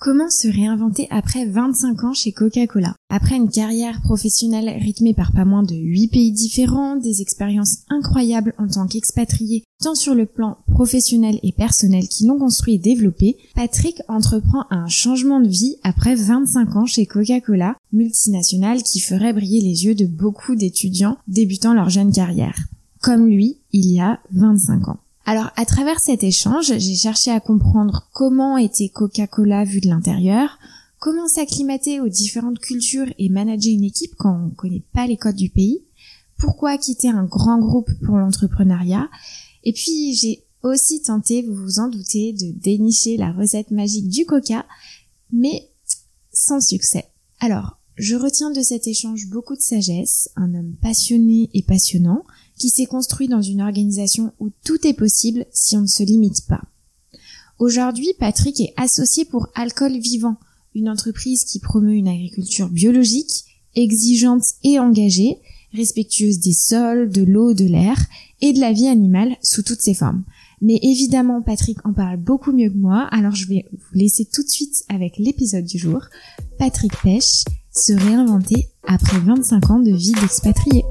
Comment se réinventer après 25 ans chez Coca-Cola? Après une carrière professionnelle rythmée par pas moins de 8 pays différents, des expériences incroyables en tant qu'expatrié, tant sur le plan professionnel et personnel qui l'ont construit et développé, Patrick entreprend un changement de vie après 25 ans chez Coca-Cola, multinationale qui ferait briller les yeux de beaucoup d'étudiants débutant leur jeune carrière. Comme lui, il y a 25 ans. Alors à travers cet échange, j'ai cherché à comprendre comment était Coca-Cola vu de l'intérieur, comment s'acclimater aux différentes cultures et manager une équipe quand on ne connaît pas les codes du pays, pourquoi quitter un grand groupe pour l'entrepreneuriat, et puis j'ai aussi tenté, vous vous en doutez, de dénicher la recette magique du coca, mais sans succès. Alors, je retiens de cet échange beaucoup de sagesse, un homme passionné et passionnant, qui s'est construit dans une organisation où tout est possible si on ne se limite pas. Aujourd'hui, Patrick est associé pour Alcool Vivant, une entreprise qui promeut une agriculture biologique, exigeante et engagée, respectueuse des sols, de l'eau, de l'air et de la vie animale sous toutes ses formes. Mais évidemment, Patrick en parle beaucoup mieux que moi, alors je vais vous laisser tout de suite avec l'épisode du jour. Patrick Pêche se réinventer après 25 ans de vie d'expatrié.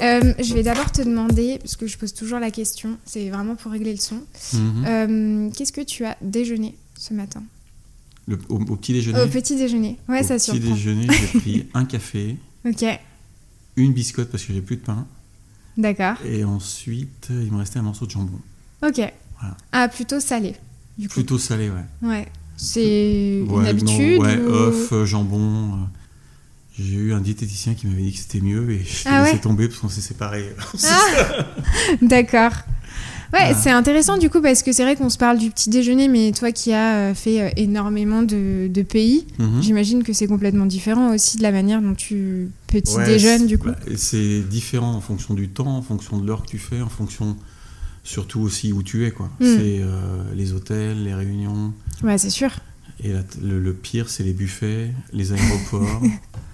Euh, je vais d'abord te demander, parce que je pose toujours la question, c'est vraiment pour régler le son. Mhm. Euh, qu'est-ce que tu as déjeuné ce matin au, petit déjeuner Au petit déjeuner, ouais, ça surprend. Au petit déjeuner, j'ai pris un café. Ok. Une biscotte parce que j'ai plus de pain. D'accord. Et ensuite, il me restait un morceau de jambon. Ok. Ah, plutôt salé, du coup. Plutôt salé, ouais. Ouais. C'est une habitude Ouais, œuf, jambon. J'ai eu un diététicien qui m'avait dit que c'était mieux et je ah laissé tomber parce qu'on s'est séparés. Ah D'accord. Ouais, c'est intéressant du coup parce que c'est vrai qu'on se parle du petit déjeuner, mais toi qui as euh, fait euh, énormément de, pays, mhm. j'imagine que c'est complètement différent aussi de la manière dont tu petit déjeunes du coup. Bah, c'est différent en fonction du temps, en fonction de l'heure que tu fais, en fonction surtout aussi où tu es quoi. Hmm. C'est euh, les hôtels, les réunions. Ouais, c'est sûr. Et le, pire, c'est les buffets, les aéroports.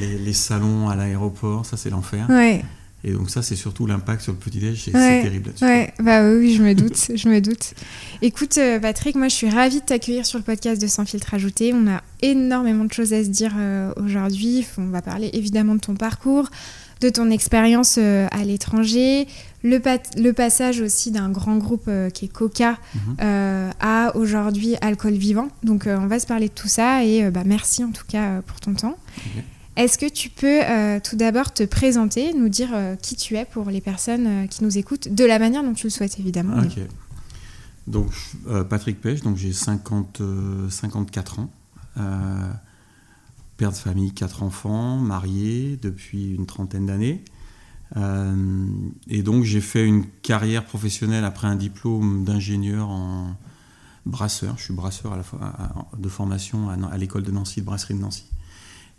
les, salons à l'aéroport, ça c'est l'enfer. Ouais. Et donc ça, c'est surtout l'impact sur le petit-déj, c'est terrible là-dessus. Ouais, bah oui, je me doute, je me doute. Écoute, euh, Patrick, moi je suis ravie de t'accueillir sur le podcast de Sans filtre ajouté. On a énormément de choses à se dire euh, aujourd'hui. On va parler évidemment de ton parcours, de ton expérience euh, à l'étranger, le, le, passage aussi d'un grand groupe qui est Coca mhm. à aujourd'hui Alcool Vivant. Donc on va se parler de tout ça et bah, merci en tout cas pour ton temps. Est-ce que tu peux euh, tout d'abord te présenter, nous dire euh, qui tu es pour les personnes euh, qui nous écoutent, de la manière dont tu le souhaites évidemment. Donc Patrick Pêche, donc j'ai 50, 54 ans, père de famille, quatre enfants, marié depuis une trentaine d'années. et donc j'ai fait une carrière professionnelle après un diplôme d'ingénieur en brasseur. Je suis brasseur de formation à l'école de Nancy, de brasserie de Nancy.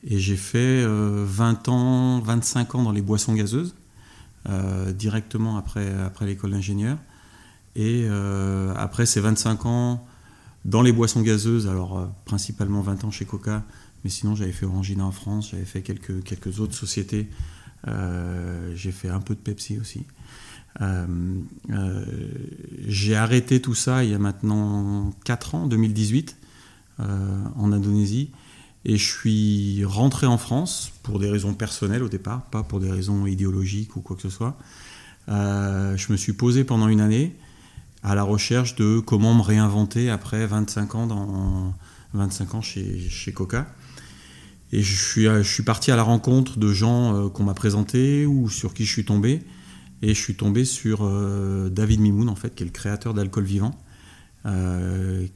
Et j'ai fait 20 euh, ans, 25 ans dans les boissons gazeuses, euh, directement après, après l'école d'ingénieur. Et euh, après ces 25 ans dans les boissons gazeuses, alors principalement 20 ans chez Coca, mais sinon j'avais fait Orangina en France, j'avais fait quelques, quelques autres sociétés. j'ai fait un peu de Pepsi aussi. j'ai arrêté tout ça il y a maintenant 4 ans, 2018, en Indonésie. Et je suis rentré en France pour des raisons personnelles au départ, pas pour des raisons idéologiques ou quoi que ce soit. Euh, je me suis posé pendant une année à la recherche de comment me réinventer après 25 ans, dans, 25 ans chez, chez Coca. Et je suis, je suis parti à la rencontre de gens euh, qu'on m'a présentés ou sur qui je suis tombé. Et je suis tombé sur euh, David Mimoun, en fait, qui est le créateur d'Alcool Vivant,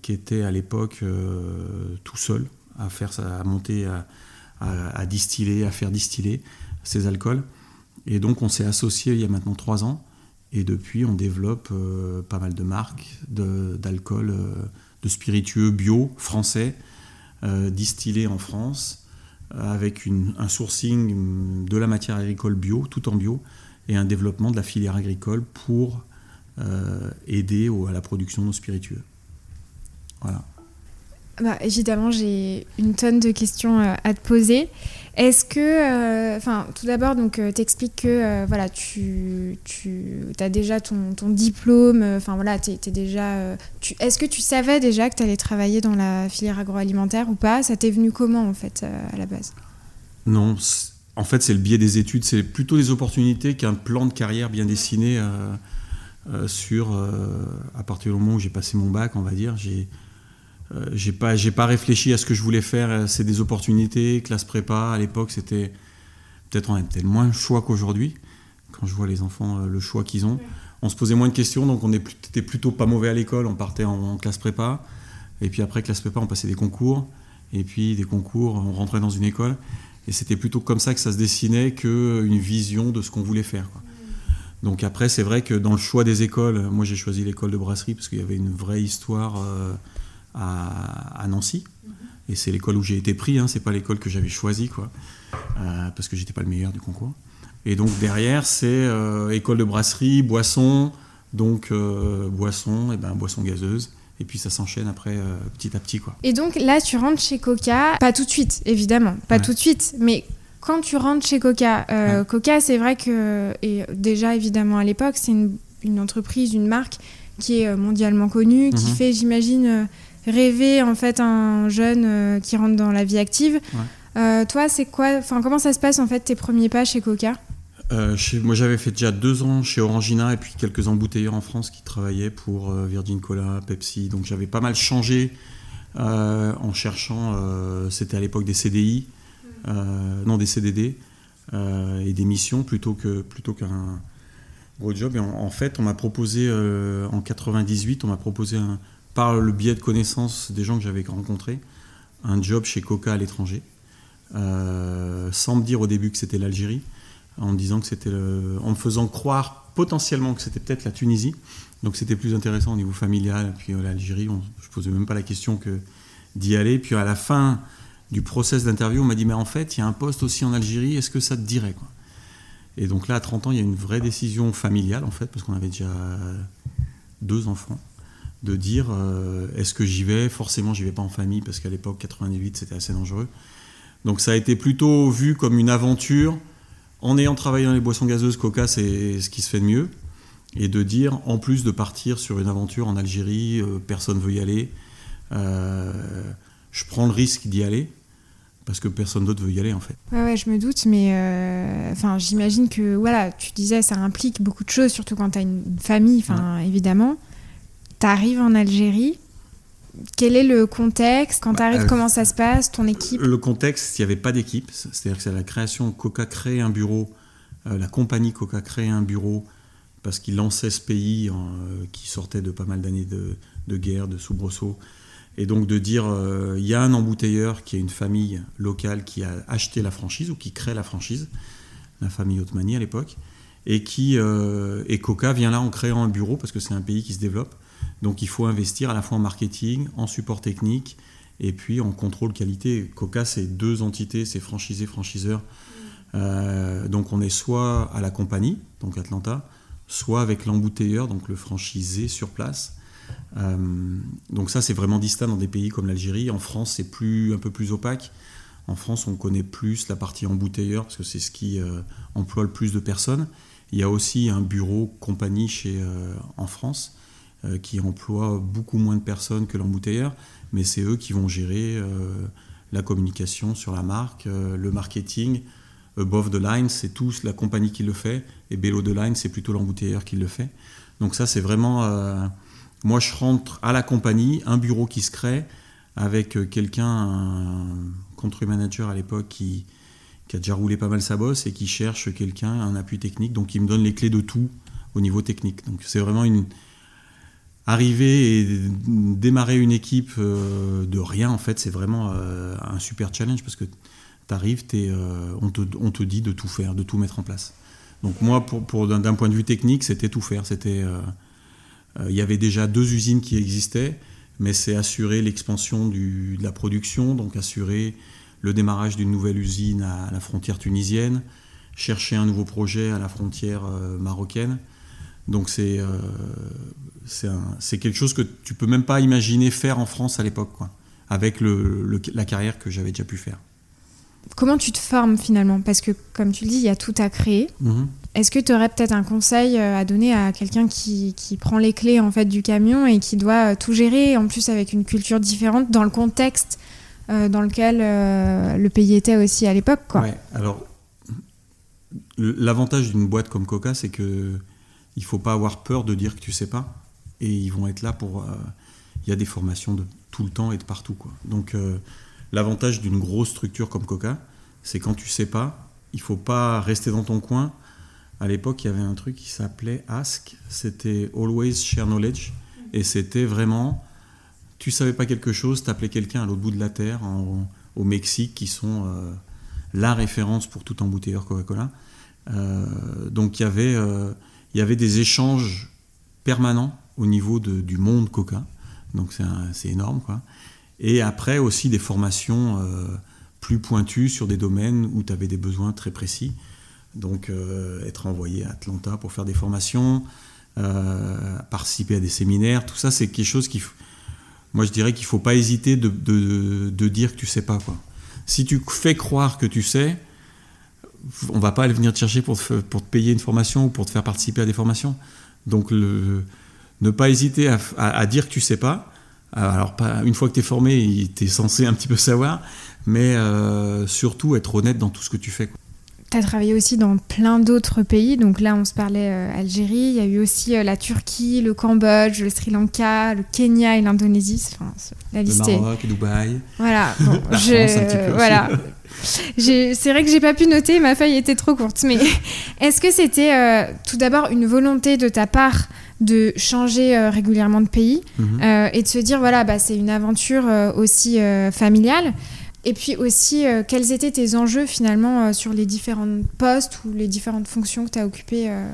qui était à l'époque tout seul à faire à monter, à, distiller, à faire distiller ces alcools. Et donc on s'est associé il y a maintenant trois ans. Et depuis, on développe euh, pas mal de marques d'alcool, euh, de, spiritueux bio français, euh, distillés en France, avec un sourcing de la matière agricole bio, tout en bio, et un développement de la filière agricole pour aider à la production de spiritueux. Voilà. Bah, Évidemment, j'ai une tonne de questions à te poser. Est-ce que, euh, enfin, tout d'abord, donc, euh, t'expliques que, euh, voilà, tu, tu as déjà ton, diplôme, enfin, voilà, t'es, déjà. Est-ce que tu savais déjà que tu allais travailler dans la filière agroalimentaire ou pas? Ça t'est venu comment, en fait, à la base? Non, en fait, c'est le biais des études, c'est plutôt des opportunités qu'un plan de carrière bien dessiné sur. à partir du moment où j'ai passé mon bac, on va dire, j'ai euh, j'ai pas j'ai pas réfléchi à ce que je voulais faire. Euh, c'est des opportunités, classe prépa. À l'époque, c'était peut-être on avait moins de choix qu'aujourd'hui. Quand je vois les enfants, euh, le choix qu'ils ont, on se posait moins de questions, donc on était plutôt pas mauvais à l'école. On partait en, classe prépa, et puis après classe prépa, on passait des concours, et puis des concours, on rentrait dans une école. Et c'était plutôt comme ça que ça se dessinait qu'une vision de ce qu'on voulait faire. Donc après, c'est vrai que dans le choix des écoles, moi j'ai choisi l'école de brasserie parce qu'il y avait une vraie histoire à, Nancy. Et c'est l'école où j'ai été pris, hein, c'est pas l'école que j'avais choisie, quoi, euh, parce que j'étais pas le meilleur du concours. Et donc derrière, c'est euh, école de brasserie, boisson, donc euh, boisson, et ben boisson gazeuse. Et puis ça s'enchaîne après petit à petit, quoi. Et donc là, tu rentres chez Coca, pas tout de suite, évidemment, pas tout de suite, mais quand tu rentres chez Coca, Coca, c'est vrai que, et déjà évidemment à l'époque, c'est une, une, entreprise, une marque qui est mondialement connue, qui mhm. fait, j'imagine rêver en fait un jeune euh, qui rentre dans la vie active. Euh, toi, c'est quoi Enfin, comment ça se passe en fait tes premiers pas chez Coca? Euh, moi, j'avais fait déjà deux ans chez Orangina et puis quelques embouteilleurs en France qui travaillaient pour Virgin Cola, Pepsi. Donc, j'avais pas mal changé en cherchant. C'était à l'époque des CDI, non des CDD et des missions plutôt que plutôt qu'un gros job. Et en, en fait, on m'a proposé en 98, on m'a proposé un, par le biais de connaissances des gens que j'avais rencontrés, un job chez Coca à l'étranger, euh, sans me dire au début que c'était l'Algérie, en disant que c'était en me faisant croire potentiellement que c'était peut-être la Tunisie. Donc c'était plus intéressant au niveau familial. Puis euh, l'Algérie, je posais même pas la question que d'y aller. Puis à la fin du process d'interview, on m'a dit mais en fait il y a un poste aussi en Algérie. Est-ce que ça te dirait quoi? Et donc là à 30 ans, il y a une vraie décision familiale en fait parce qu'on avait déjà deux enfants de dire euh, est-ce que j'y vais? Forcément, j'y vais pas en famille parce qu'à l'époque, 98, c'était assez dangereux. Donc ça a été plutôt vu comme une aventure. En ayant travaillé dans les boissons gazeuses, Coca, c'est ce qui se fait de mieux. Et de dire, en plus de partir sur une aventure en Algérie, euh, personne veut y aller, euh, je prends le risque d'y aller parce que personne d'autre veut y aller en fait. Ouais, ouais je me doute, mais enfin, j'imagine que voilà, tu disais ça implique beaucoup de choses, surtout quand tu as une, famille, enfin évidemment tu arrives en Algérie. Quel est le contexte Quand tu arrives, bah, euh, comment ça se passe Ton équipe? Le contexte, il n'y avait pas d'équipe. C'est-à-dire que c'est la création, Coca crée un bureau, euh, la compagnie Coca crée un bureau parce qu'il lançait ce pays euh, qui sortait de pas mal d'années de, guerre, de soubresauts. Et donc de dire, il y a un embouteilleur qui est une famille locale qui a acheté la franchise ou qui crée la franchise, la famille Otmani à l'époque, et qui et Coca vient là en créant un bureau parce que c'est un pays qui se développe donc il faut investir à la fois en marketing, en support technique et puis en contrôle qualité. Coca, c'est deux entités, c'est franchisé, franchiseur. Euh, donc on est soit à la compagnie, donc Atlanta, soit avec l'embouteilleur, donc le franchisé sur place. Euh, donc ça, c'est vraiment distinct dans des pays comme l'Algérie. En France, c'est plus, un peu plus opaque. En France, on connaît plus la partie embouteilleur parce que c'est ce qui euh, emploie le plus de personnes. Il y a aussi un bureau compagnie chez, en France qui emploient beaucoup moins de personnes que l'embouteilleur, mais c'est eux qui vont gérer euh, la communication sur la marque, euh, le marketing. Above the line, c'est tous la compagnie qui le fait, et below the line, c'est plutôt l'embouteilleur qui le fait. Donc ça, c'est vraiment... moi, je rentre à la compagnie, un bureau qui se crée, avec quelqu'un, un country manager à l'époque, qui, qui a déjà roulé pas mal sa bosse et qui cherche quelqu'un, un appui technique, donc il me donne les clés de tout au niveau technique. Donc c'est vraiment une, arriver et démarrer une équipe euh, de rien, en fait, c'est vraiment euh, un super challenge parce que tu arrives, euh, on, te, on, te, dit de tout faire, de tout mettre en place. Donc moi, pour, pour d'un point de vue technique, c'était tout faire. C'était, il y avait déjà deux usines qui existaient, mais c'est assurer l'expansion de la production, donc assurer le démarrage d'une nouvelle usine à la frontière tunisienne, chercher un nouveau projet à la frontière marocaine. Donc c'est c'est quelque chose que tu peux même pas imaginer faire en France à l'époque. avec le, la carrière que j'avais déjà pu faire. Comment tu te formes finalement? Parce que comme tu le dis, il y a tout à créer. Mhm. Est-ce que tu aurais peut-être un conseil euh, à donner à quelqu'un qui, qui, prend les clés en fait du camion et qui doit euh, tout gérer, en plus avec une culture différente, dans le contexte euh, dans lequel le pays était aussi à l'époque Ouais, alors l'avantage d'une boîte comme Coca, c'est que il faut pas avoir peur de dire que tu sais pas, et ils vont être là pour. Il y a des formations de tout le temps et de partout quoi. Donc l'avantage d'une grosse structure comme Coca, c'est quand tu sais pas, il faut pas rester dans ton coin à l'époque, il y avait un truc qui s'appelait Ask, c'était Always Share Knowledge, et c'était vraiment, tu savais pas quelque chose, t'appelais quelqu'un à l'autre bout de la terre, au Mexique, qui sont euh, la référence pour tout embouteilleur Coca-Cola. Euh, donc il y, avait, euh, il y avait des échanges permanents au niveau du monde Coca, donc c'est énorme. Quoi. Et après aussi des formations plus pointues sur des domaines où tu avais des besoins très précis. Donc euh, être envoyé à Atlanta pour faire des formations, euh, participer à des séminaires, tout ça c'est quelque chose qui... Moi je dirais qu'il ne faut pas hésiter de, de, dire que tu sais pas. Quoi. Si tu fais croire que tu sais, on va pas venir te chercher pour te, pour te payer une formation ou pour te faire participer à des formations. Donc ne pas hésiter à, dire que tu sais pas. Alors pas, une fois que tu es formé, tu es censé un petit peu savoir, mais euh, surtout être honnête dans tout ce que tu fais. Tu as travaillé aussi dans plein d'autres pays. Donc là, on se parlait euh, Algérie. Il y a eu aussi euh, la Turquie, le Cambodge, le Sri Lanka, le Kenya et l'Indonésie. Enfin, la liste le Maroc, Dubaï. Voilà. Bon, je... voilà. c'est vrai que j'ai pas pu noter, ma feuille était trop courte. Mais est-ce que c'était euh, tout d'abord une volonté de ta part de changer régulièrement de pays mhm. et de se dire voilà bah, c'est une aventure aussi familiale et puis aussi, euh, quels étaient tes enjeux finalement euh, sur les différents postes ou les différentes fonctions que tu as occupées euh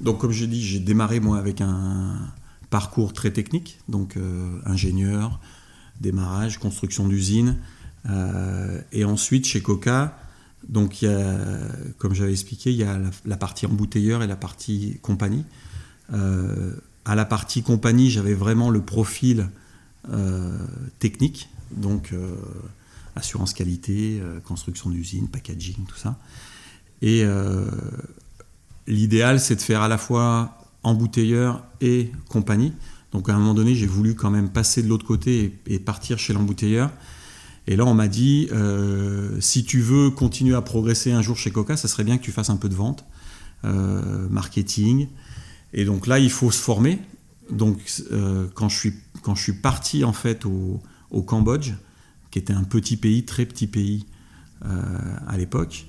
Donc comme j'ai dit, j'ai démarré moi avec un parcours très technique, donc ingénieur, démarrage, construction d'usine. et ensuite chez Coca, donc y a, comme j'avais expliqué, il y a la, partie embouteilleur et la partie compagnie. à la partie compagnie, j'avais vraiment le profil technique, donc assurance qualité, euh, construction d'usine, packaging, tout ça. Et euh, l'idéal, c'est de faire à la fois embouteilleur et compagnie. Donc à un moment donné, j'ai voulu quand même passer de l'autre côté et, partir chez l'embouteilleur. Et là, on m'a dit, euh, si tu veux continuer à progresser un jour chez Coca, ça serait bien que tu fasses un peu de vente, marketing. Et donc là, il faut se former. Donc quand, je suis, quand je suis parti en fait au Cambodge, qui était un petit pays, très petit pays euh, à l'époque,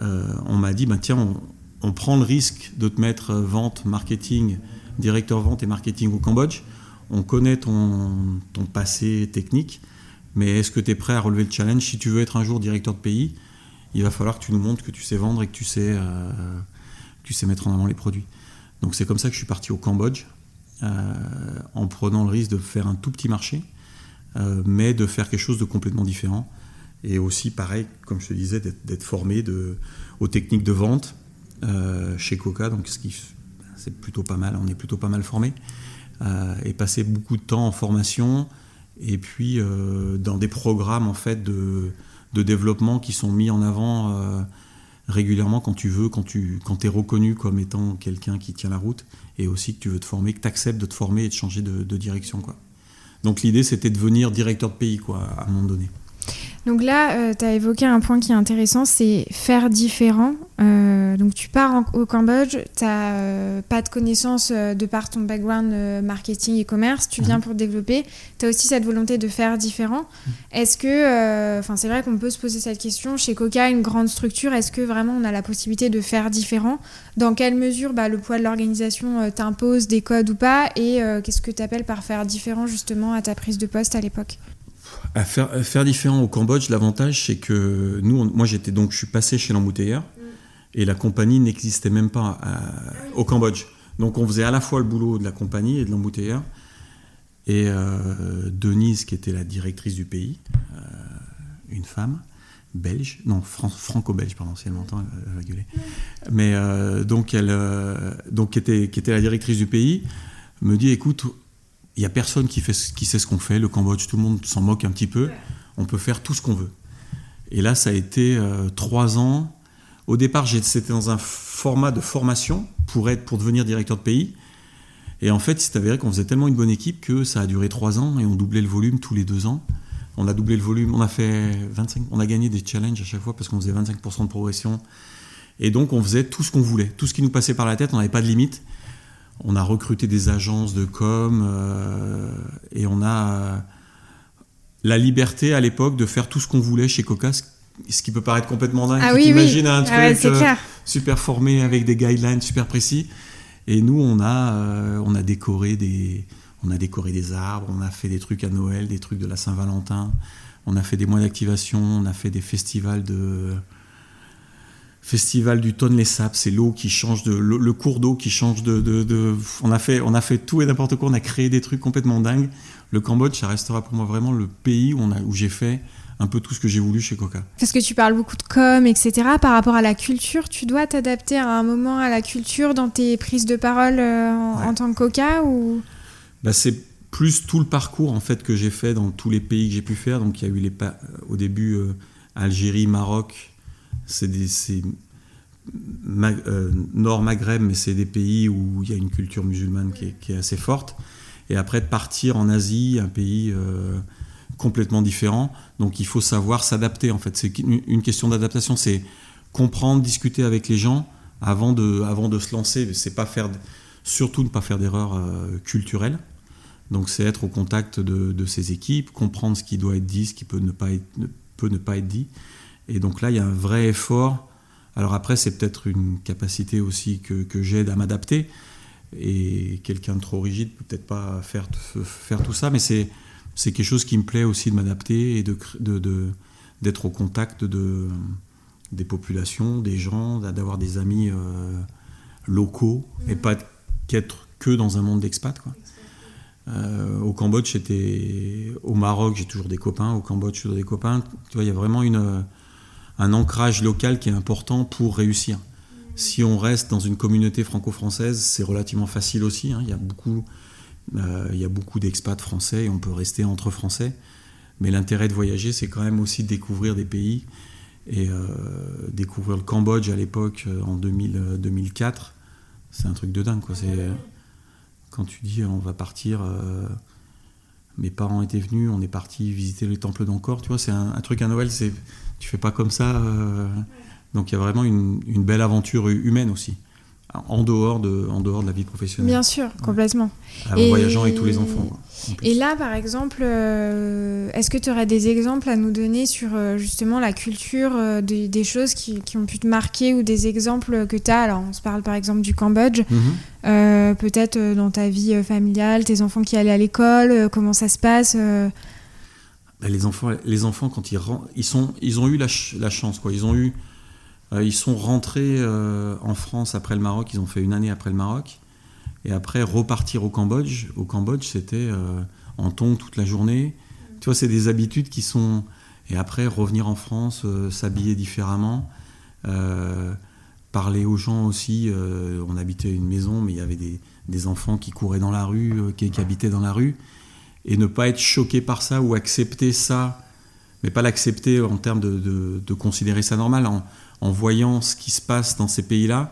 euh, on m'a dit, bah, tiens, on, prend le risque de te mettre vente, marketing, directeur vente et marketing au Cambodge. On connaît ton, ton passé technique, mais est-ce que tu es prêt à relever le challenge? Si tu veux être un jour directeur de pays, il va falloir que tu nous montres que tu sais vendre et que tu sais, euh, tu sais mettre en avant les produits. Donc c'est comme ça que je suis parti au Cambodge, en prenant le risque de faire un tout petit marché mais de faire quelque chose de complètement différent. Et aussi, pareil, comme je te disais, d'être formé aux techniques de vente euh, chez Coca, donc ce qui c'est plutôt pas mal, on est plutôt pas mal formé, euh, et passer beaucoup de temps en formation, et puis dans des programmes en fait de, de, développement qui sont mis en avant régulièrement quand tu veux, quand tu quand es reconnu comme étant quelqu'un qui tient la route, et aussi que tu veux te former, que tu acceptes de te former et de changer de, de direction. Quoi. Donc l'idée, c'était de devenir directeur de pays, quoi, à un moment donné. Donc là, euh, tu as évoqué un point qui est intéressant, c'est faire différent. Euh, donc tu pars au Cambodge, tu n'as euh, pas de connaissances de par ton background marketing et commerce, tu viens mhm. pour développer. Tu as aussi cette volonté de faire différent. Mhm. Est-ce que, enfin c'est vrai qu'on peut se poser cette question, chez Coca, une grande structure, est-ce que vraiment on a la possibilité de faire différent? Dans quelle mesure bah, le poids de l'organisation t'impose des codes ou pas? Et qu'est-ce que tu appelles par faire différent justement à ta prise de poste à l'époque? À faire, différent au Cambodge, l'avantage c'est que nous, moi j'étais donc, je suis passé chez l'embouteilleur et la compagnie n'existait même pas au Cambodge. Donc on faisait à la fois le boulot de la compagnie et de l'embouteilleur. Et euh, Denise, qui était la directrice du pays, euh, une femme belge, non franco-belge, pardon, si elle m'entend, elle, va gueuler. Mais euh, donc elle, donc était, qui était la directrice du pays, me dit, écoute, il n'y a personne qui, fait, qui sait ce qu'on fait. Le Cambodge, tout le monde s'en moque un petit peu. On peut faire tout ce qu'on veut. Et là, ça a été euh, trois ans. Au départ, c'était dans un format de formation pour, être, pour devenir directeur de pays. Et en fait, il s'est avéré qu'on faisait tellement une bonne équipe que ça a duré trois ans et on doublait le volume tous les deux ans. On a doublé le volume, on a fait 25, on a gagné des challenges à chaque fois parce qu'on faisait 25% de progression. Et donc, on faisait tout ce qu'on voulait, tout ce qui nous passait par la tête, on n'avait pas de limite. On a recruté des agences de com euh, et on a euh, la liberté à l'époque de faire tout ce qu'on voulait chez Coca, ce qui peut paraître complètement dingue. Ah oui, oui. un ah truc euh, super formé avec des guidelines super précis. Et nous, on a, on a décoré des, on a décoré des arbres, on a fait des trucs à Noël, des trucs de la Saint-Valentin, on a fait des mois d'activation, on a fait des festivals de, festival du Tonle Sap, c'est l'eau qui change de le, cours d'eau qui change de, on a fait on a fait tout et n'importe quoi, on a créé des trucs complètement dingues. Le Cambodge, ça restera pour moi vraiment le pays où on a où j'ai fait un peu tout ce que j'ai voulu chez Coca. Parce que tu parles beaucoup de com, etc. Par rapport à la culture, tu dois t'adapter à un moment à la culture dans tes prises de parole euh, en, tant que Coca ou? Bah, c'est plus tout le parcours en fait que j'ai fait dans tous les pays que j'ai pu faire. Donc il y a eu les au début euh, Algérie, Maroc, c'est euh, Nord Maghreb, mais c'est des pays où il y a une culture musulmane qui est, assez forte. Et après, partir en Asie, un pays euh, complètement différent. Donc il faut savoir s'adapter, en fait. C'est une question d'adaptation, c'est comprendre, discuter avec les gens avant de, avant de se lancer. C'est pas faire, surtout ne pas faire d'erreurs euh, culturelles. Donc c'est être au contact de, de, ces équipes, comprendre ce qui doit être dit, ce qui peut ne pas être, peut ne pas être dit et donc là, il y a un vrai effort. Alors après, c'est peut-être une capacité aussi que, que j'aide à m'adapter. Et quelqu'un de trop rigide peut peut-être pas faire, faire tout ça, mais c'est, c'est quelque chose qui me plaît aussi de m'adapter et de, de, d'être au contact de, des populations, des gens, d'avoir des amis euh, locaux et pas qu'être que dans un monde d'expat. Euh, au Cambodge, j'étais au Maroc, j'ai toujours des copains. Au Cambodge, j'ai toujours des copains. Tu vois, il y a vraiment une un ancrage local qui est important pour réussir. Si on reste dans une communauté franco-française, c'est relativement facile aussi. Hein. Il y a beaucoup, euh, beaucoup d'expats français et on peut rester entre français. Mais l'intérêt de voyager, c'est quand même aussi de découvrir des pays. Et euh, découvrir le Cambodge à l'époque, euh, en 2000, 2004, c'est un truc de dingue. Quand tu dis on va partir, mes parents étaient venus, on est parti visiter les temples d'Angkor, tu vois, c'est un, un, truc à Noël, c'est tu fais pas comme ça. Euh, donc il y a vraiment une, belle aventure humaine aussi, en dehors de, en dehors de la vie professionnelle. Bien sûr, complètement. En voyageant avec tous les enfants. et là, par exemple, euh, est-ce que tu aurais des exemples à nous donner sur euh, justement la culture des, choses qui, ont pu te marquer ou des exemples que tu as? Alors, on se parle par exemple du Cambodge. Mhm. Peut-être dans ta vie familiale, tes enfants qui allaient à l'école, comment ça se passe bah, les enfants, les enfants quand ils ils sont, ils ont eu la, chance quoi. Ils ont eu, euh, ils sont rentrés euh, en France après le Maroc. Ils ont fait une année après le Maroc et après repartir au Cambodge. Au Cambodge, c'était euh, en tongs toute la journée. Tu vois, c'est des habitudes qui sont et après revenir en France, s'habiller différemment. parler aux gens aussi. on habitait une maison, mais il y avait des, des enfants qui couraient dans la rue, qui, qui habitaient dans la rue et ne pas être choqué par ça ou accepter ça, mais pas l'accepter en termes de, de, considérer ça normal, en, en, voyant ce qui se passe dans ces pays-là,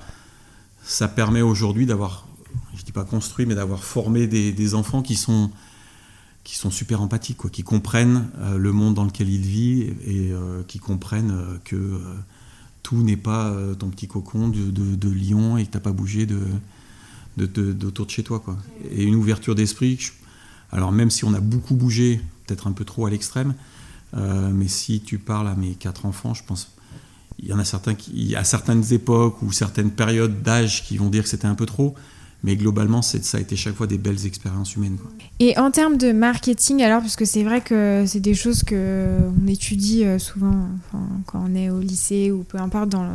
ça permet aujourd'hui d'avoir, je dis pas construit, mais d'avoir formé des, des, enfants qui sont, qui sont super empathiques, quoi, qui comprennent euh, le monde dans lequel ils vivent et euh, qui comprennent euh, que tout n'est pas ton petit cocon de, de, Lyon et que tu n'as pas bougé de, d'autour de, chez toi. Quoi. Et une ouverture d'esprit, alors même si on a beaucoup bougé, peut-être un peu trop à l'extrême, euh, mais si tu parles à mes quatre enfants, je pense il y en a certains qui, à certaines époques ou certaines périodes d'âge qui vont dire que c'était un peu trop, mais globalement, ça a été chaque fois des belles expériences humaines. Et en termes de marketing, alors, parce que c'est vrai que c'est des choses qu'on étudie euh, souvent quand on est au lycée ou peu importe dans,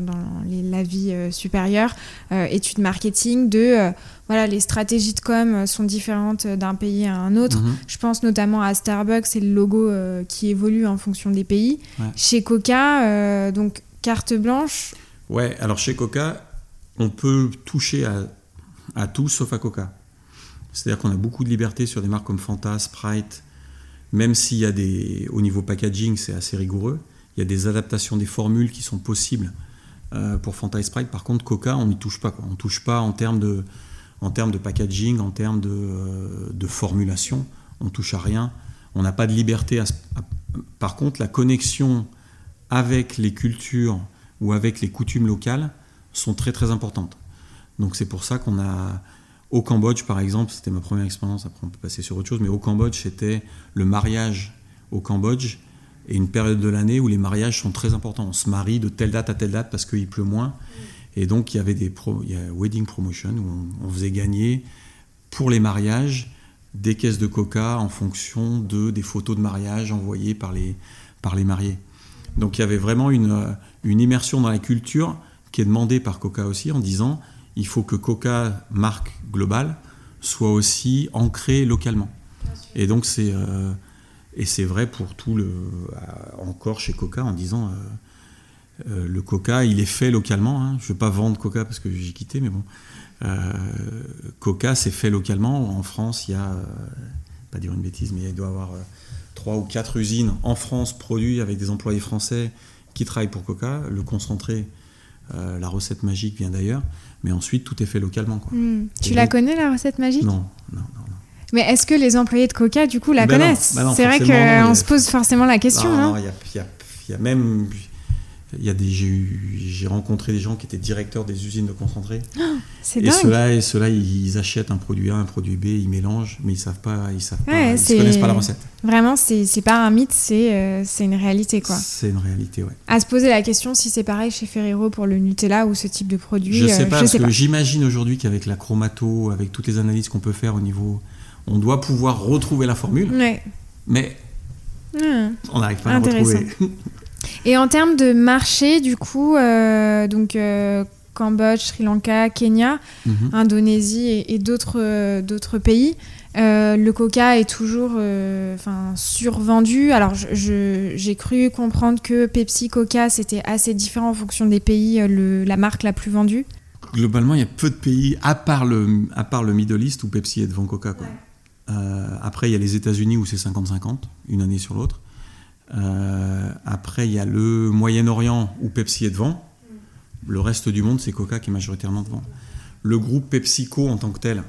la vie euh, supérieure, études marketing, de voilà, les stratégies de com sont différentes d'un pays à un autre. Mhm. Je pense notamment à Starbucks, c'est le logo euh, qui évolue en fonction des pays. Chez Coca, euh, donc carte blanche. Ouais, alors chez Coca, on peut toucher à, tout sauf à Coca. C'est-à-dire qu'on a beaucoup de liberté sur des marques comme Fanta, Sprite, même s'il y a des, au niveau packaging, c'est assez rigoureux. Il y a des adaptations des formules qui sont possibles euh, pour Fanta et Sprite. Par contre, Coca, on n'y touche pas. Quoi. On ne touche pas en termes de, en termes de packaging, en termes de, euh, de formulation. On ne touche à rien. On n'a pas de liberté. par contre, la connexion avec les cultures ou avec les coutumes locales sont très très importantes. Donc c'est pour ça qu'on a au Cambodge par exemple, c'était ma première expérience, après on peut passer sur autre chose, mais au Cambodge c'était le mariage au Cambodge et une période de l'année où les mariages sont très importants. On se marie de telle date à telle date parce qu'il pleut moins. Et donc il y avait des wedding promotion où on, faisait gagner pour les mariages des caisses de coca en fonction de des photos de mariage envoyées par les, par les mariés. Donc il y avait vraiment une immersion dans la culture qui est demandée par Coca aussi en disant il faut que Coca, marque globale, soit aussi ancrée localement. Et donc c'est euh, et c'est vrai pour tout le euh, encore chez Coca en disant euh, le Coca il est fait localement. Hein. Je ne veux pas vendre Coca parce que j'ai quitté, mais bon, Coca c'est fait localement. En France il y a pas dire une bêtise, mais il doit y avoir trois ou quatre usines en France produites avec des employés français qui travaillent pour Coca. Le concentré, la recette magique vient d'ailleurs. Mais ensuite, tout est fait localement. Quoi. Hmm. Tu la connais, la recette magique? Non, non, non, Mais est-ce que les employés de Coca, du coup, la ben connaissent? ben C'est vrai qu'on se pose forcément la question. Non, il y, y, a même il y a des, j'ai rencontré des gens qui étaient directeurs des usines de concentré. Oh, c'est et ceux-là, et ceux ils achètent un produit A, un produit B, ils mélangent, mais ils savent pas, ils savent pas, ils connaissent pas la recette. Vraiment, c'est, c'est pas un mythe, c'est, euh, c'est une réalité quoi. C'est une réalité, ouais. À se poser la question si c'est pareil chez Ferrero pour le Nutella ou ce type de produit. Je sais euh, pas, parce que j'imagine aujourd'hui qu'avec la chromato, avec toutes les analyses qu'on peut faire au niveau, on doit pouvoir retrouver la formule. Ouais. Mais hmm. on n'arrive pas à la retrouver. Et en termes de marché, du coup, euh, donc euh, Cambodge, Sri Lanka, Kenya, mhm. Indonésie et, d'autres euh, d'autres pays, le coca est toujours enfin survendu. Alors, j'ai cru comprendre que Pepsi Coca, c'était assez différent en fonction des pays, le, la marque la plus vendue. Globalement, il y a peu de pays, à part le, à part le Middle East, où Pepsi est devant Coca. Quoi. après, il y a les États-Unis où c'est 50-50, une année sur l'autre. Euh, après, il y a le Moyen-Orient où Pepsi est devant. Le reste du monde, c'est Coca qui est majoritairement devant. Le groupe PepsiCo en tant que tel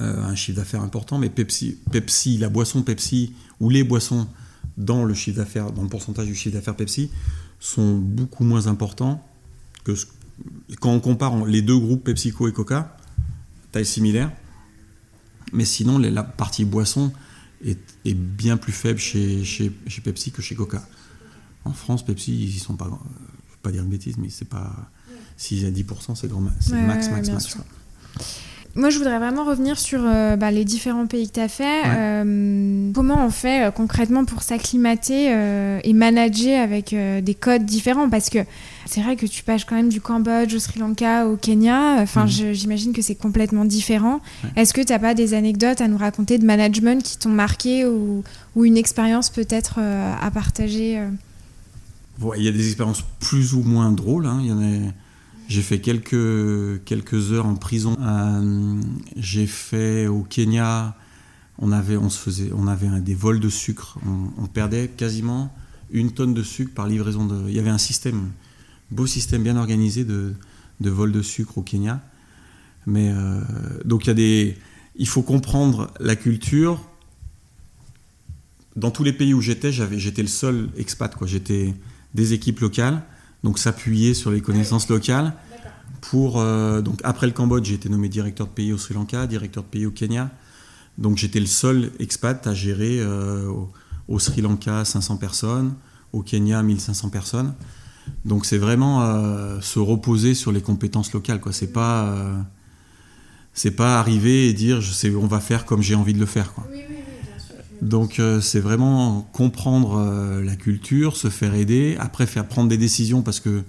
euh, un chiffre d'affaires important, mais Pepsi, la boisson Pepsi ou les boissons dans le chiffre d'affaires, dans le pourcentage du chiffre d'affaires Pepsi, sont beaucoup moins importants que quand on compare les deux groupes PepsiCo et Coca, taille similaire. Mais sinon, la partie boisson, est, bien plus faible chez, chez, chez, Pepsi que chez Coca. En France, Pepsi, ils sont pas. Je ne veux pas dire une bêtise, mais c'est pas. S'ils à 10%, c'est grand c'est max, max, max. Moi, je voudrais vraiment revenir sur euh, bah, les différents pays que tu as fait. Euh, comment on fait euh, concrètement pour s'acclimater et manager avec des codes différents? Parce que c'est vrai que tu passes quand même du Cambodge au Sri Lanka, au Kenya. Enfin, mhm. j'imagine que c'est complètement différent. Est-ce que tu n'as pas des anecdotes à nous raconter de management qui t'ont marqué ou, ou une expérience peut-être à partager Il y a des expériences plus ou moins drôles. Hein. Il y en a j'ai fait quelques, quelques heures en prison. Euh, j'ai fait au Kenya, on avait, on se faisait, on avait des vols de sucre. On, perdait quasiment une tonne de sucre par livraison. De, il y avait un système, beau système bien organisé de, de vol de sucre au Kenya. Mais euh, donc il y a des, il faut comprendre la culture. Dans tous les pays où j'étais, j'étais le seul expat. J'étais des équipes locales donc s'appuyer sur les connaissances locales. Pour, euh, donc après le Cambodge, j'ai été nommé directeur de pays au Sri Lanka, directeur de pays au Kenya. Donc j'étais le seul expat à gérer euh, au, Sri Lanka 500 personnes, au Kenya 1500 personnes. Donc c'est vraiment euh, se reposer sur les compétences locales. Quoi. C'est pas c'est pas arriver et dire je sais on va faire comme j'ai envie de le faire. Quoi. Donc euh, c'est vraiment comprendre euh, la culture, se faire aider, après faire prendre des décisions parce que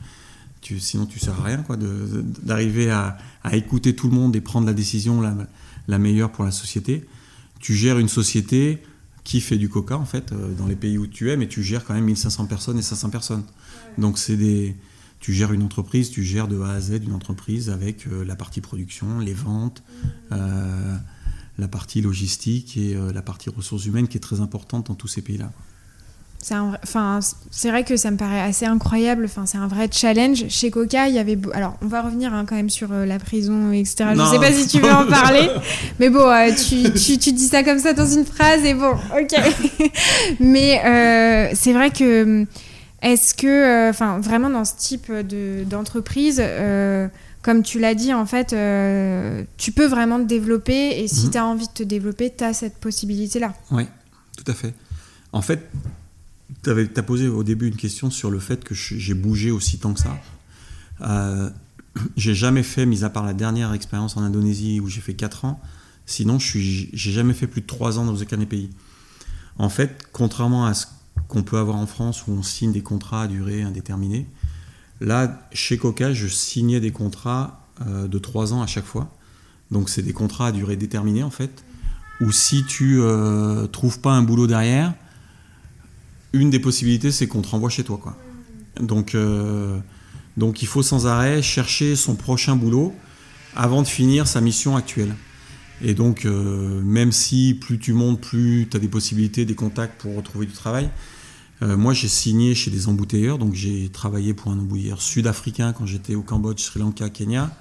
tu, sinon tu sers à rien quoi, d'arriver à, écouter tout le monde et prendre la décision la, meilleure pour la société. Tu gères une société qui fait du coca en fait euh, dans les pays où tu es, mais tu gères quand même 1500 personnes et 500 personnes. Donc c'est des tu gères une entreprise, tu gères de A à Z une entreprise avec la partie production, les ventes, euh, la partie logistique et euh, la partie ressources humaines qui est très importante dans tous ces pays-là. C'est enfin, c'est vrai que ça me paraît assez incroyable. Enfin, c'est un vrai challenge. Chez Coca, il y avait. Alors, on va revenir hein, quand même sur la prison, etc. Je ne sais pas si tu veux en parler, mais bon, tu, tu, tu, dis ça comme ça dans une phrase et bon, ok. mais c'est vrai que est-ce que, euh, enfin, vraiment dans ce type d'entreprise, euh, comme tu l'as dit, en fait, euh, tu peux vraiment te développer et si mhm. tu as envie de te développer, tu as cette possibilité-là. Oui, tout à fait. En fait, tu as posé au début une question sur le fait que j'ai bougé aussi tant que ça. Euh, j'ai jamais fait, mis à part la dernière expérience en Indonésie où j'ai fait 4 ans, sinon je j'ai jamais fait plus de 3 ans dans aucun pays. En fait, contrairement à ce qu'on peut avoir en France où on signe des contrats à durée indéterminée. Là, chez Coca, je signais des contrats euh, de 3 ans à chaque fois. Donc c'est des contrats à durée déterminée en fait. Ou si tu euh, trouves pas un boulot derrière, une des possibilités c'est qu'on te renvoie chez toi. Donc, euh, donc il faut sans arrêt chercher son prochain boulot avant de finir sa mission actuelle. Et donc, même si plus tu montes, plus tu as des possibilités, des contacts pour retrouver du travail, euh, moi, j'ai signé chez des embouteilleurs, donc j'ai travaillé pour un embouteilleur sud-africain quand j'étais au Cambodge, Sri Lanka, Kenya.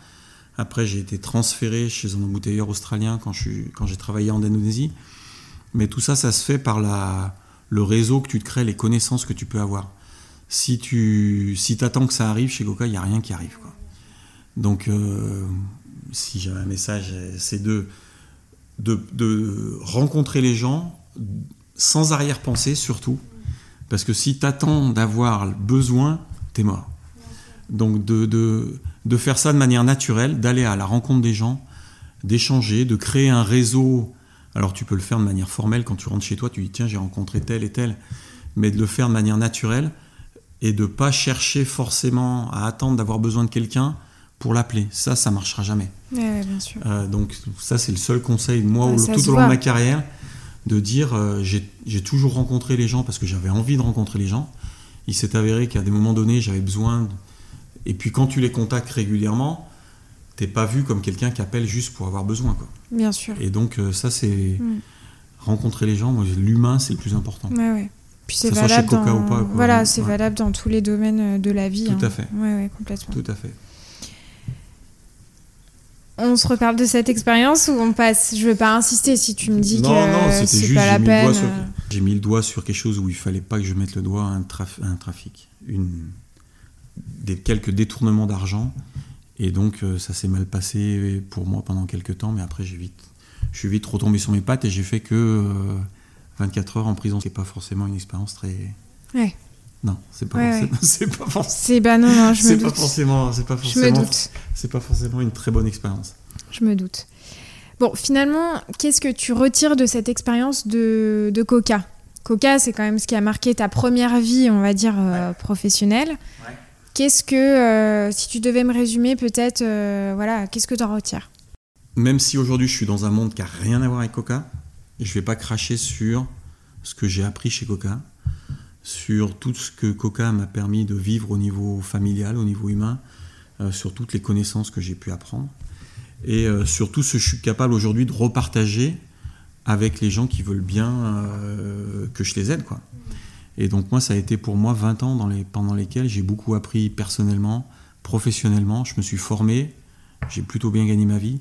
Après, j'ai été transféré chez un embouteilleur australien quand, j'ai travaillé en Indonésie. Mais tout ça, ça se fait par le réseau que tu te crées, les connaissances que tu peux avoir. Si tu si attends que ça arrive chez Coca, il n'y a rien qui arrive. Donc, euh, si j'ai un message, c'est de rencontrer les gens sans arrière-pensée surtout parce que si tu attends d'avoir besoin, t'es mort. Donc de, de, de, faire ça de manière naturelle, d'aller à la rencontre des gens, d'échanger, de créer un réseau. Alors tu peux le faire de manière formelle quand tu rentres chez toi, tu dis tiens j'ai rencontré tel et tel, mais de le faire de manière naturelle et de pas chercher forcément à attendre d'avoir besoin de quelqu'un pour l'appeler. Ça, ça marchera jamais. bien sûr. Euh, donc ça c'est le seul conseil moi tout au long de ma carrière de dire euh, j'ai toujours rencontré les gens parce que j'avais envie de rencontrer les gens. Il s'est avéré qu'à des moments donnés, j'avais besoin. Et puis quand tu les contactes régulièrement, t'es pas vu comme quelqu'un qui appelle juste pour avoir besoin. Quoi. Bien sûr. Et donc euh, ça, c'est mm. rencontrer les gens. L'humain, c'est le plus important. Ouais, ouais. Puis c'est valable. Dans... Ou pas, Voilà, c'est valable dans tous les domaines euh, de la vie. Tout à hein. fait. Ouais, ouais, complètement. Tout à fait on se reparle de cette expérience ou on passe Je veux pas insister si tu me dis que c'est pas la peine. Euh. J'ai mis le doigt sur quelque chose où il fallait pas que je mette le doigt à un, trafic, une, des, quelques détournements d'argent. Et donc euh, ça s'est mal passé pour moi pendant quelques temps, mais après j'ai vite, je suis vite retombé sur mes pattes et j'ai fait que 24 euh, heures en prison. C'est pas forcément une expérience très. Ouais. Non, c'est pas, c'est pas forcément. C'est bah non, non, je me doute. Pas forcément, c'est pas forcément. Je me doute. C'est pas forcément une très bonne expérience. Je me doute. Bon, finalement, qu'est-ce que tu retires de cette expérience de, de Coca? Coca, c'est quand même ce qui a marqué ta première vie, on va dire, euh, professionnelle. Qu'est-ce que, euh, si tu devais me résumer, peut-être, euh, voilà, qu'est-ce que tu en retires? Même si aujourd'hui je suis dans un monde qui n'a rien à voir avec Coca, je vais pas cracher sur ce que j'ai appris chez Coca sur tout ce que Coca m'a permis de vivre au niveau familial, au niveau humain, euh, sur toutes les connaissances que j'ai pu apprendre, et euh, sur tout ce que je suis capable aujourd'hui de repartager avec les gens qui veulent bien euh, que je les aide. Quoi. Et donc moi, ça a été pour moi 20 ans dans pendant lesquels j'ai beaucoup appris personnellement, professionnellement, je me suis formé, j'ai plutôt bien gagné ma vie,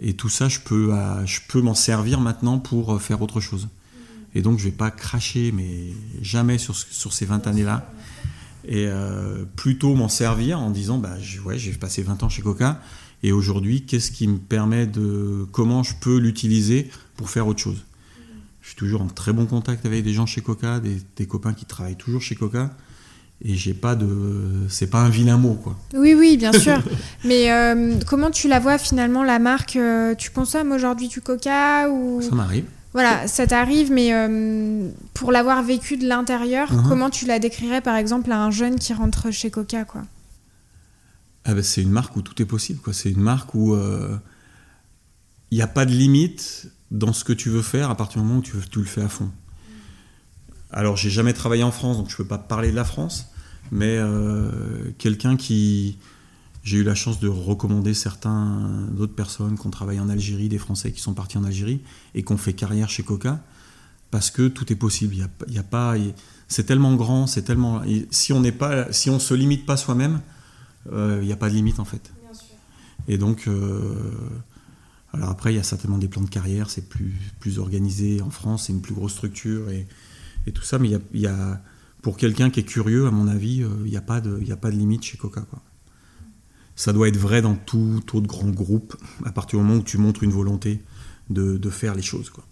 et tout ça, je peux, je peux m'en servir maintenant pour faire autre chose. Et donc, je ne vais pas cracher, mais jamais sur, sur ces 20 années-là. Et euh, plutôt m'en servir en disant, bah, ouais, j'ai passé 20 ans chez Coca. Et aujourd'hui, qu'est-ce qui me permet de. Comment je peux l'utiliser pour faire autre chose? Je suis toujours en très bon contact avec des gens chez Coca, des, copains qui travaillent toujours chez Coca. Et j'ai pas de. C'est pas un vilain mot, quoi. Oui, oui, bien sûr. Mais euh, comment tu la vois finalement, la marque euh, Tu consommes aujourd'hui du Coca ou... Ça m'arrive. Voilà, ça t'arrive, mais euh, pour l'avoir vécu de l'intérieur, uh-huh. comment tu la décrirais par exemple à un jeune qui rentre chez Coca quoi? Ah ben, C'est une marque où tout est possible. Quoi. C'est une marque où il euh, n'y a pas de limite dans ce que tu veux faire à partir du moment où tu, tu le fais à fond. Alors, j'ai jamais travaillé en France, donc je ne peux pas parler de la France, mais quelqu'un qui j'ai eu la chance de recommander certains d'autres personnes qui ont travaillé en Algérie, des Français qui sont partis en Algérie et qui ont fait carrière chez Coca, parce que tout est possible. Il y a, pas, c'est tellement grand, c'est tellement. Si on n'est pas, si on se limite pas soi-même, euh, il n'y a pas de limite en fait. Et donc, euh, alors après, il y a certainement des plans de carrière, c'est plus, plus organisé en France, c'est une plus grosse structure et, et tout ça, mais il y a, pour quelqu'un qui est curieux, à mon avis, euh, il n'y a, pas de, a pas de limite chez Coca. Quoi. Ça doit être vrai dans tout autre grand groupe, à partir du moment où tu montres une volonté de, de faire les choses. Quoi.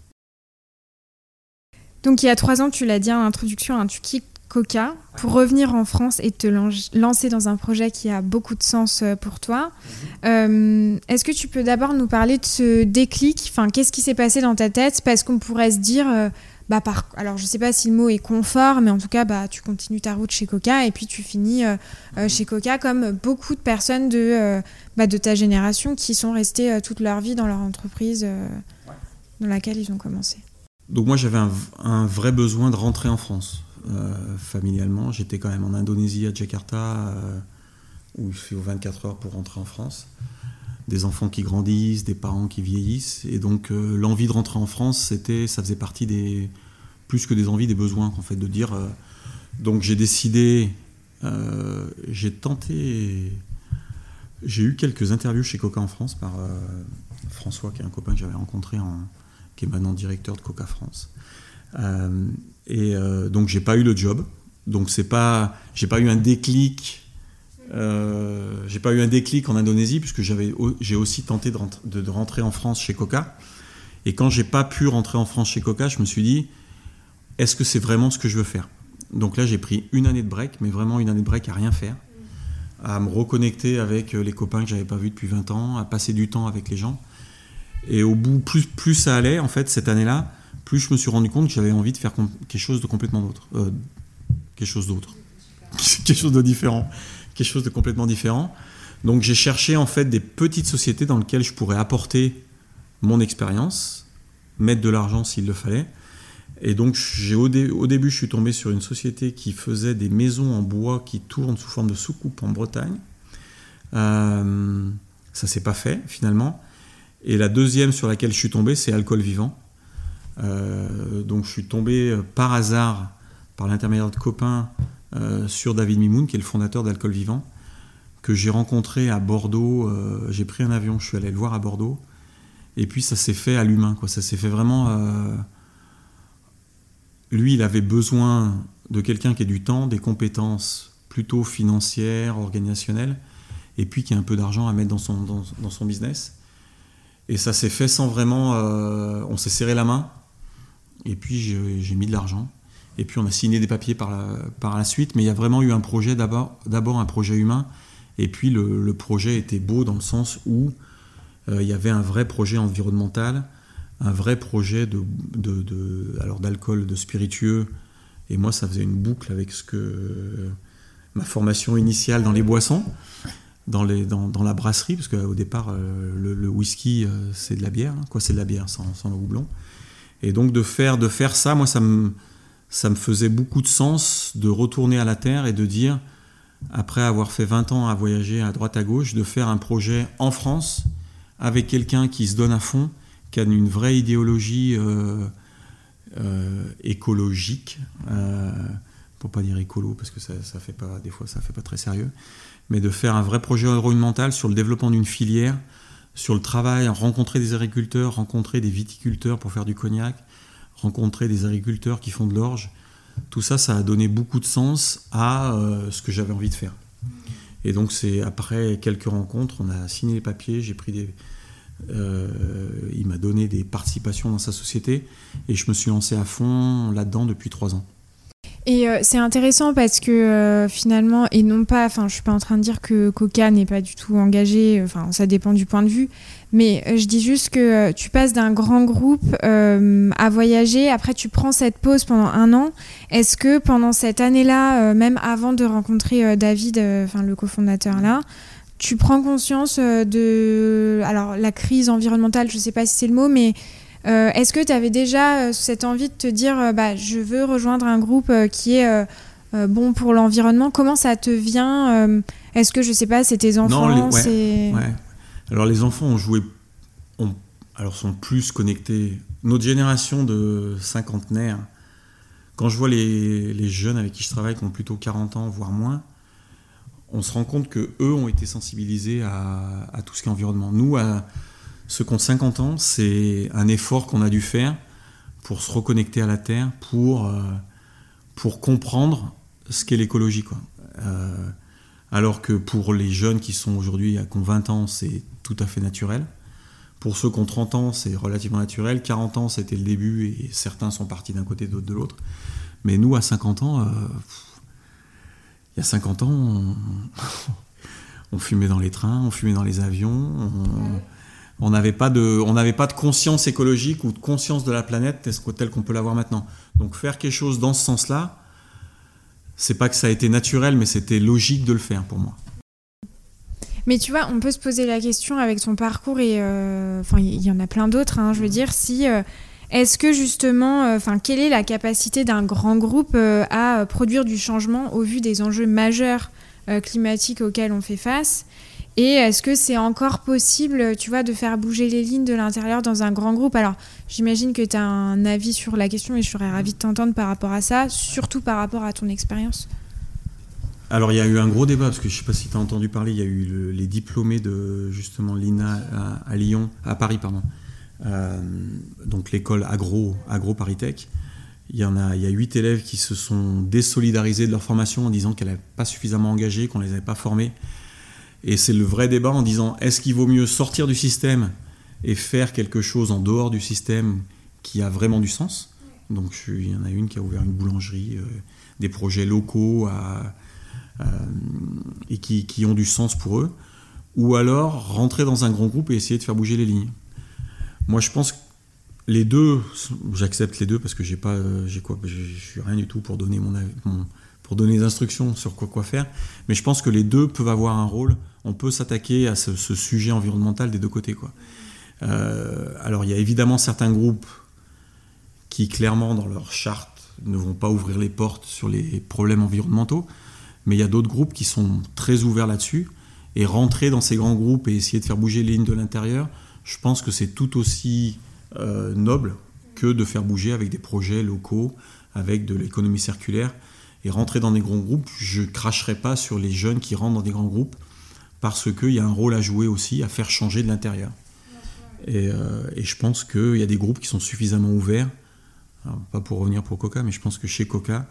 Donc il y a trois ans, tu l'as dit en introduction, hein, tu quittes Coca pour revenir en France et te lancer dans un projet qui a beaucoup de sens euh, pour toi. Mhm. Euh, est-ce que tu peux d'abord nous parler de ce déclic? Enfin, qu'est-ce qui s'est passé dans ta tête? Parce qu'on pourrait se dire, euh, bah, par, alors je sais pas si le mot est confort, mais en tout cas, bah, tu continues ta route chez Coca et puis tu finis euh, euh, chez Coca comme beaucoup de personnes de, euh, bah, de ta génération qui sont restées toute leur vie dans leur entreprise dans laquelle ils ont commencé. Donc moi j'avais un, vrai besoin de rentrer en France familialement. J'étais quand même en Indonésie à Jakarta où il fait 24 heures pour rentrer en France. Des enfants qui grandissent, des parents qui vieillissent. Et donc l'envie de rentrer en France, c'était, ça faisait partie des, plus que des envies, des besoins, en fait, de dire. Euh, donc j'ai décidé, euh, j'ai tenté, j'ai eu quelques interviews chez Coca en France par euh, François, qui est un copain que j'avais rencontré, en, qui est maintenant directeur de Coca France. et donc j'ai pas eu le job. Donc c'est pas, j'ai pas eu un déclic. J'ai pas eu un déclic en Indonésie puisque j'avais, j'ai aussi tenté de, de, de, rentrer en France chez Coca. Et quand j'ai pas pu rentrer en France chez Coca, je me suis dit, est-ce que c'est vraiment ce que je veux faire? Donc là, j'ai pris une année de break, mais vraiment une année de break à rien faire, à me reconnecter avec euh, les copains que j'avais pas vus depuis 20 ans, à passer du temps avec les gens. Et au bout, plus, plus ça allait, en fait, cette année-là, plus je me suis rendu compte que j'avais envie de faire quelque chose de complètement d'autre. Euh, quelque chose d'autre. quelque chose de différent. Quelque chose de complètement différent. Donc j'ai cherché en fait des petites sociétés dans lesquelles je pourrais apporter mon expérience, mettre de l'argent s'il le fallait, et donc, au, au, début, je suis tombé sur une société qui faisait des maisons en bois qui tournent sous forme de soucoupe en Bretagne. Euh, ça s'est pas fait finalement. Et la deuxième sur laquelle je suis tombé, c'est Alcool Vivant. Euh, donc, je suis tombé euh, par hasard, par l'intermédiaire de copains, sur David Mimoun, qui est le fondateur d'Alcool Vivant, que j'ai rencontré à Bordeaux. j'ai pris un avion, je suis allé le voir à Bordeaux. Et puis, ça s'est fait à l'humain, quoi. Ça s'est fait vraiment lui, il avait besoin de quelqu'un qui ait du temps, des compétences plutôt financières, organisationnelles, et puis qui ait un peu d'argent à mettre dans son, dans, son business. Et ça s'est fait sans vraiment... Euh, on s'est serré la main, et puis j'ai mis de l'argent. Et puis on a signé des papiers par la, par la suite, mais il y a vraiment eu un projet d'abord, un projet humain, et puis le, projet était beau dans le sens où euh, il y avait un vrai projet environnemental, un vrai projet de, de, alors d'alcool, de spiritueux. Et moi, ça faisait une boucle avec ce que ma formation initiale dans les boissons, dans, les, dans, dans la brasserie, parce qu'au départ, euh, le, whisky, euh, c'est de la bière. Hein. Quoi, c'est de la bière sans, sans, le houblon. Et donc de faire, de faire ça, moi, ça me, ça me faisait beaucoup de sens de retourner à la terre et de dire, après avoir fait 20 ans à voyager à droite à gauche, de faire un projet en France avec quelqu'un qui se donne à fond qui a une vraie idéologie euh, euh, écologique, euh, pour pas dire écolo parce que ça, ça, fait pas des fois ça fait pas très sérieux, mais de faire un vrai projet environnemental sur le développement d'une filière, sur le travail, rencontrer des agriculteurs, rencontrer des viticulteurs pour faire du cognac, rencontrer des agriculteurs qui font de l'orge. Tout ça, ça a donné beaucoup de sens à ce que j'avais envie de faire. Et donc c'est après quelques rencontres, on a signé les papiers, j'ai pris des, euh, il m'a donné des participations dans sa société et je me suis lancé à fond là-dedans depuis trois ans. Et euh, c'est intéressant parce que euh, finalement, et non pas, enfin, je suis pas en train de dire que Coca n'est pas du tout engagé, enfin, ça dépend du point de vue, mais je dis juste que tu passes d'un grand groupe à voyager, après tu prends cette pause pendant un an. Est-ce que pendant cette année-là, même avant de rencontrer David, enfin, le cofondateur là, tu prends conscience euh, de alors la crise environnementale, je sais pas si c'est le mot, mais euh, est-ce que tu avais déjà euh, cette envie de te dire bah, je veux rejoindre un groupe qui est bon pour l'environnement? Comment ça te vient Est-ce que je sais pas, c'est tes enfants non, ouais, Alors les enfants ont joué, ont, alors sont plus connectés. Notre génération de cinquantenaires, quand je vois les, les, jeunes avec qui je travaille qui ont plutôt 40 ans, voire moins, on se rend compte que eux ont été sensibilisés à, à tout ce qui est environnement. Nous, à ceux qui ont 50 ans, c'est un effort qu'on a dû faire pour se reconnecter à la Terre, pour, euh, comprendre ce qu'est l'écologie. Euh, alors que pour les jeunes qui sont aujourd'hui à 20 ans, c'est tout à fait naturel. Pour ceux qui ont 30 ans, c'est relativement naturel. 40 ans, c'était le début et certains sont partis d'un côté, d'autres de l'autre. Mais nous, à 50 ans, euh, il y a 50 ans, on, fumait dans les trains, on fumait dans les avions, on n'avait pas, de, pas de conscience écologique ou de conscience de la planète telle qu'on peut l'avoir maintenant. Donc faire quelque chose dans ce sens-là, c'est pas que ça a été naturel, mais c'était logique de le faire pour moi. Mais tu vois, on peut se poser la question avec son parcours et euh, enfin il y en a plein d'autres. Hein, je veux dire, si euh, est-ce que justement, euh, enfin quelle est la capacité d'un grand groupe à produire du changement au vu des enjeux majeurs climatiques auxquels on fait face? Et est-ce que c'est encore possible, tu vois, de faire bouger les lignes de l'intérieur dans un grand groupe? Alors, j'imagine que tu as un avis sur la question et je serais ravie de t'entendre par rapport à ça, surtout par rapport à ton expérience. Alors, il y a eu un gros débat, parce que je ne sais pas si tu as entendu parler, il y a eu les diplômés de justement l'INA à, Lyon, à Paris, pardon. Euh, donc l'école agro, agro Paritech. Il y en a, il y a huit élèves qui se sont désolidarisés de leur formation en disant qu'elle n'avait pas suffisamment engagé, qu'on ne les avait pas formés et c'est le vrai débat en disant est-ce qu'il vaut mieux sortir du système et faire quelque chose en dehors du système qui a vraiment du sens? Donc il y en a une qui a ouvert une boulangerie, euh, des projets locaux euh, et qui, ont du sens pour eux. Ou alors rentrer dans un grand groupe et essayer de faire bouger les lignes. Moi je pense que les deux, j'accepte les deux parce que j'ai pas, j'ai quoi, je suis rien du tout pour donner mon, mon, donner des instructions sur quoi quoi faire. Mais je pense que les deux peuvent avoir un rôle on peut s'attaquer à ce, sujet environnemental des deux côtés. Euh, alors il y a évidemment certains groupes qui clairement dans leur charte ne vont pas ouvrir les portes sur les problèmes environnementaux, mais il y a d'autres groupes qui sont très ouverts là-dessus, et rentrer dans ces grands groupes et essayer de faire bouger les lignes de l'intérieur, je pense que c'est tout aussi euh, noble que de faire bouger avec des projets locaux, avec de l'économie circulaire. Et rentrer dans des grands groupes, je cracherai pas sur les jeunes qui rentrent dans des grands groupes parce qu'il y a un rôle à jouer aussi, à faire changer de l'intérieur. Euh, et, je pense qu'il y a des groupes qui sont suffisamment ouverts, pas pour revenir pour Coca, mais je pense que chez Coca,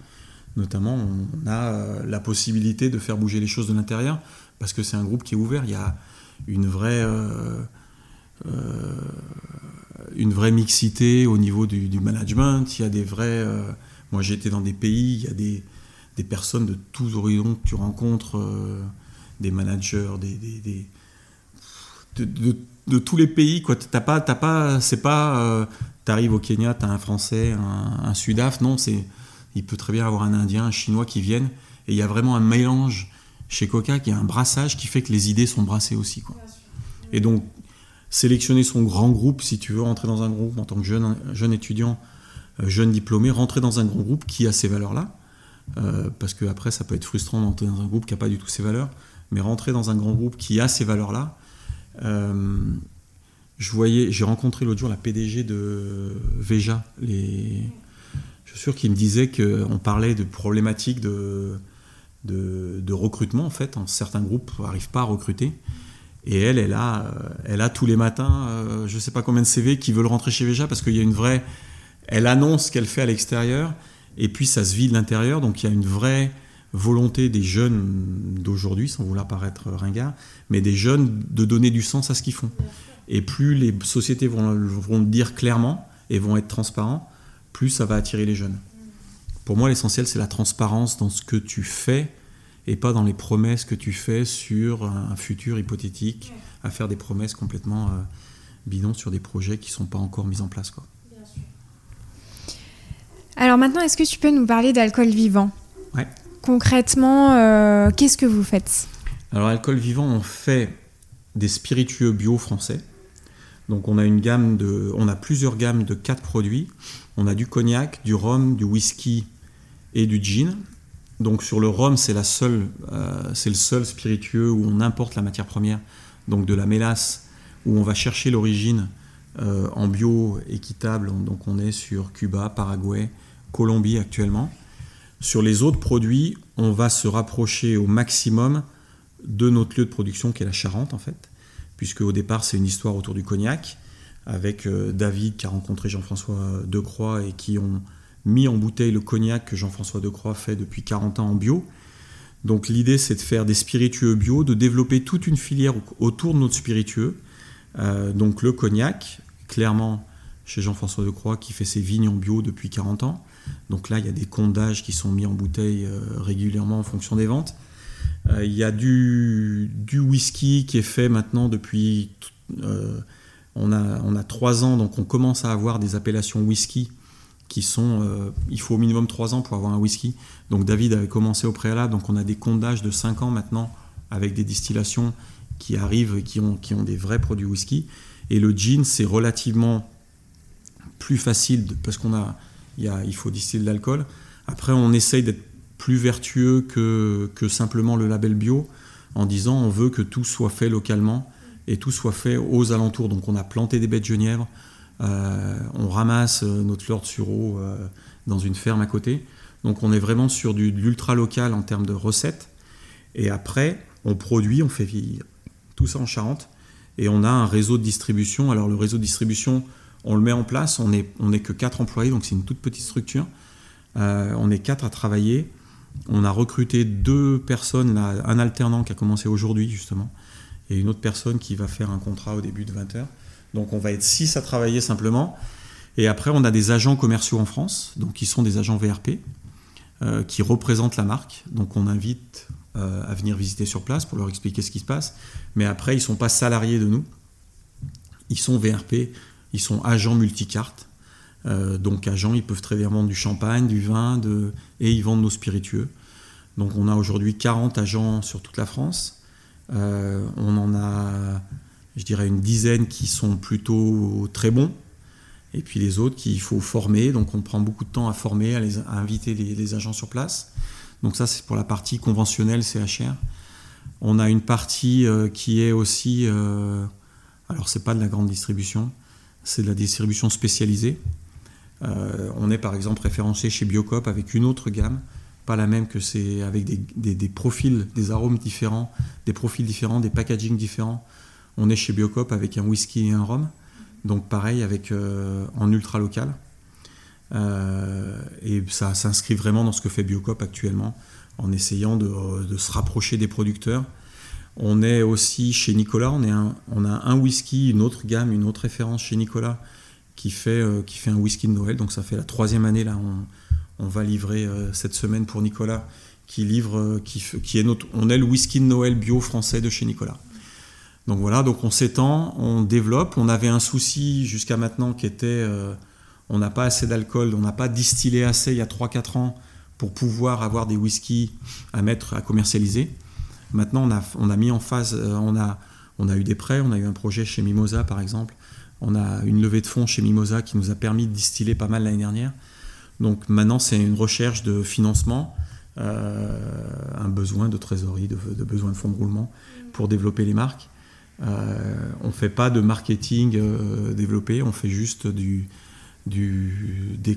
notamment, on a euh, la possibilité de faire bouger les choses de l'intérieur, parce que c'est un groupe qui est ouvert. Il y a une vraie, euh, une vraie mixité au niveau du, management, il y a des vrais... moi été dans des pays, il y a des, des personnes de tous horizons que tu rencontres des managers, des, de, tous les pays. Quoi. T'as pas, t'as pas, c'est pas, euh, t'arrives au Kenya, t'as un Français, un, Sudaf, non, c'est, il peut très bien avoir un Indien, un Chinois qui viennent, et il y a vraiment un mélange chez Coca qui a un brassage qui fait que les idées sont brassées aussi. Quoi. Et donc, sélectionner son grand groupe, si tu veux rentrer dans un groupe en tant que jeune, jeune étudiant, euh, jeune diplômé, rentrer dans un grand groupe qui a ces valeurs-là, euh, parce que après ça peut être frustrant d'entrer dans un groupe qui n'a pas du tout ces valeurs mais rentrer dans un grand groupe qui a ces valeurs-là. Euh, j'ai rencontré l'autre jour la PDG de Veja. Les, je suis sûr qu'il me disait qu'on parlait de problématiques de, de, recrutement en fait. En certains groupes n'arrivent pas à recruter. Et elle, elle a, elle a tous les matins, euh, je ne sais pas combien de CV qui veulent rentrer chez Veja parce qu'il y a une vraie. Elle annonce ce qu'elle fait à l'extérieur et puis ça se vit de l'intérieur. Donc il y a une vraie volonté des jeunes d'aujourd'hui, sans vouloir paraître ringard, mais des jeunes de donner du sens à ce qu'ils font. Et plus les sociétés vont, le dire clairement et vont être transparents, plus ça va attirer les jeunes. Pour moi, l'essentiel, c'est la transparence dans ce que tu fais et pas dans les promesses que tu fais sur un futur hypothétique, à faire des promesses complètement euh, bidons sur des projets qui ne sont pas encore mis en place. Quoi. Alors maintenant, est-ce que tu peux nous parler d'alcool vivant Ouais. Concrètement, euh, qu'est-ce que vous faites Alors, alcool vivant, on fait des spiritueux bio français. Donc, on a une gamme de, on a plusieurs gammes de quatre produits. On a du cognac, du rhum, du whisky et du gin. Donc sur le rhum, c'est la seule, c'est le seul spiritueux où on importe la matière première, donc de la mélasse, où on va chercher l'origine en bio équitable. Donc on est sur Cuba, Paraguay, Colombie actuellement. Sur les autres produits, on va se rapprocher au maximum de notre lieu de production qui est la Charente en fait, puisque au départ c'est une histoire autour du cognac avec euh, David qui a rencontré Jean-François Decroix et qui ont mis en bouteille le cognac que Jean-François Decroix fait depuis 40 ans en bio. Donc l'idée c'est de faire des spiritueux bio, de développer toute une filière autour de notre spiritueux. Euh, donc le cognac, clairement chez Jean-François Decroix qui fait ses vignes en bio depuis 40 ans. Donc là il y a des comptes qui sont mis en bouteille euh, régulièrement en fonction des ventes. Il y a du, whisky qui est fait maintenant depuis on a, on a trois ans, donc on commence à avoir des appellations whisky qui sont. Euh, il faut au minimum trois ans pour avoir un whisky. Donc David avait commencé au préalable, donc on a des comptes de 5 ans maintenant avec des distillations qui arrivent et qui ont, qui ont des vrais produits whisky. Et le gin, c'est relativement plus facile parce qu'on a, il, faut distiller de l'alcool. Après, on essaye d'être plus vertueux que, simplement le label bio en disant on veut que tout soit fait localement et tout soit fait aux alentours. Donc on a planté des baies de euh, on ramasse euh, notre fleur de sureau euh, dans une ferme à côté. Donc on est vraiment sur du, de l'ultra local en termes de recettes. Et après, on produit, on fait vieillir tout ça en Charente. Et on a un réseau de distribution. Alors le réseau de distribution, on le met en place. On n'est est que quatre employés, donc c'est une toute petite structure. on est quatre à travailler. On a recruté deux personnes, un alternant qui a commencé aujourd'hui justement, et une autre personne qui va faire un contrat au début de 20h. Donc on va être 6 à travailler simplement. Et après, on a des agents commerciaux en France, donc qui sont des agents VRP, euh, qui représentent la marque. Donc on invite euh, à venir visiter sur place pour leur expliquer ce qui se passe. Mais après, ils ne sont pas salariés de nous. Ils sont VRP, ils sont agents multicartes. Euh, donc agents, ils peuvent très bien vendre du champagne, du vin, et ils vendent nos spiritueux. Donc on a aujourd'hui 40 agents sur toute la France. Euh, on en a, je dirais, une dizaine qui sont plutôt très bons. Et puis les autres qu'il faut former. Donc on prend beaucoup de temps à former, à, inviter les, agents sur place. Donc ça, c'est pour la partie conventionnelle CHR. On a une partie euh, qui est aussi, alors c'est pas de la grande distribution, c'est de la distribution spécialisée. on est par exemple référencé chez Biocop avec une autre gamme pas la même que c'est avec des, profils, des arômes différents, des profils différents, des packagings différents. On est chez Biocop avec un whisky et un rhum, donc pareil avec euh, en ultra local. Euh, et ça s'inscrit vraiment dans ce que fait Biocop actuellement, en essayant de, se rapprocher des producteurs. On est aussi chez Nicolas, on, a un whisky, une autre gamme, une autre référence chez Nicolas qui fait, euh, qui fait un whisky de Noël. Donc ça fait la troisième année là. On, on va livrer euh, cette semaine pour Nicolas, qui euh, qui, est notre, on est le whisky de Noël bio français de chez Nicolas. Donc voilà, donc on s'étend, on développe. On avait un souci jusqu'à maintenant qui était, on n'a pas assez d'alcool, on n'a pas distillé assez il y a 3-4 ans pour pouvoir avoir des whiskies à mettre, à commercialiser. Maintenant, on a, mis en phase, on, a, on a eu des prêts, on a eu un projet chez Mimosa par exemple. On a une levée de fonds chez Mimosa qui nous a permis de distiller pas mal l'année dernière. Donc maintenant, c'est une recherche de financement, euh, un besoin de trésorerie, de, besoin de fonds de roulement pour développer les marques. Euh, on ne fait pas de marketing euh, développé, on fait juste des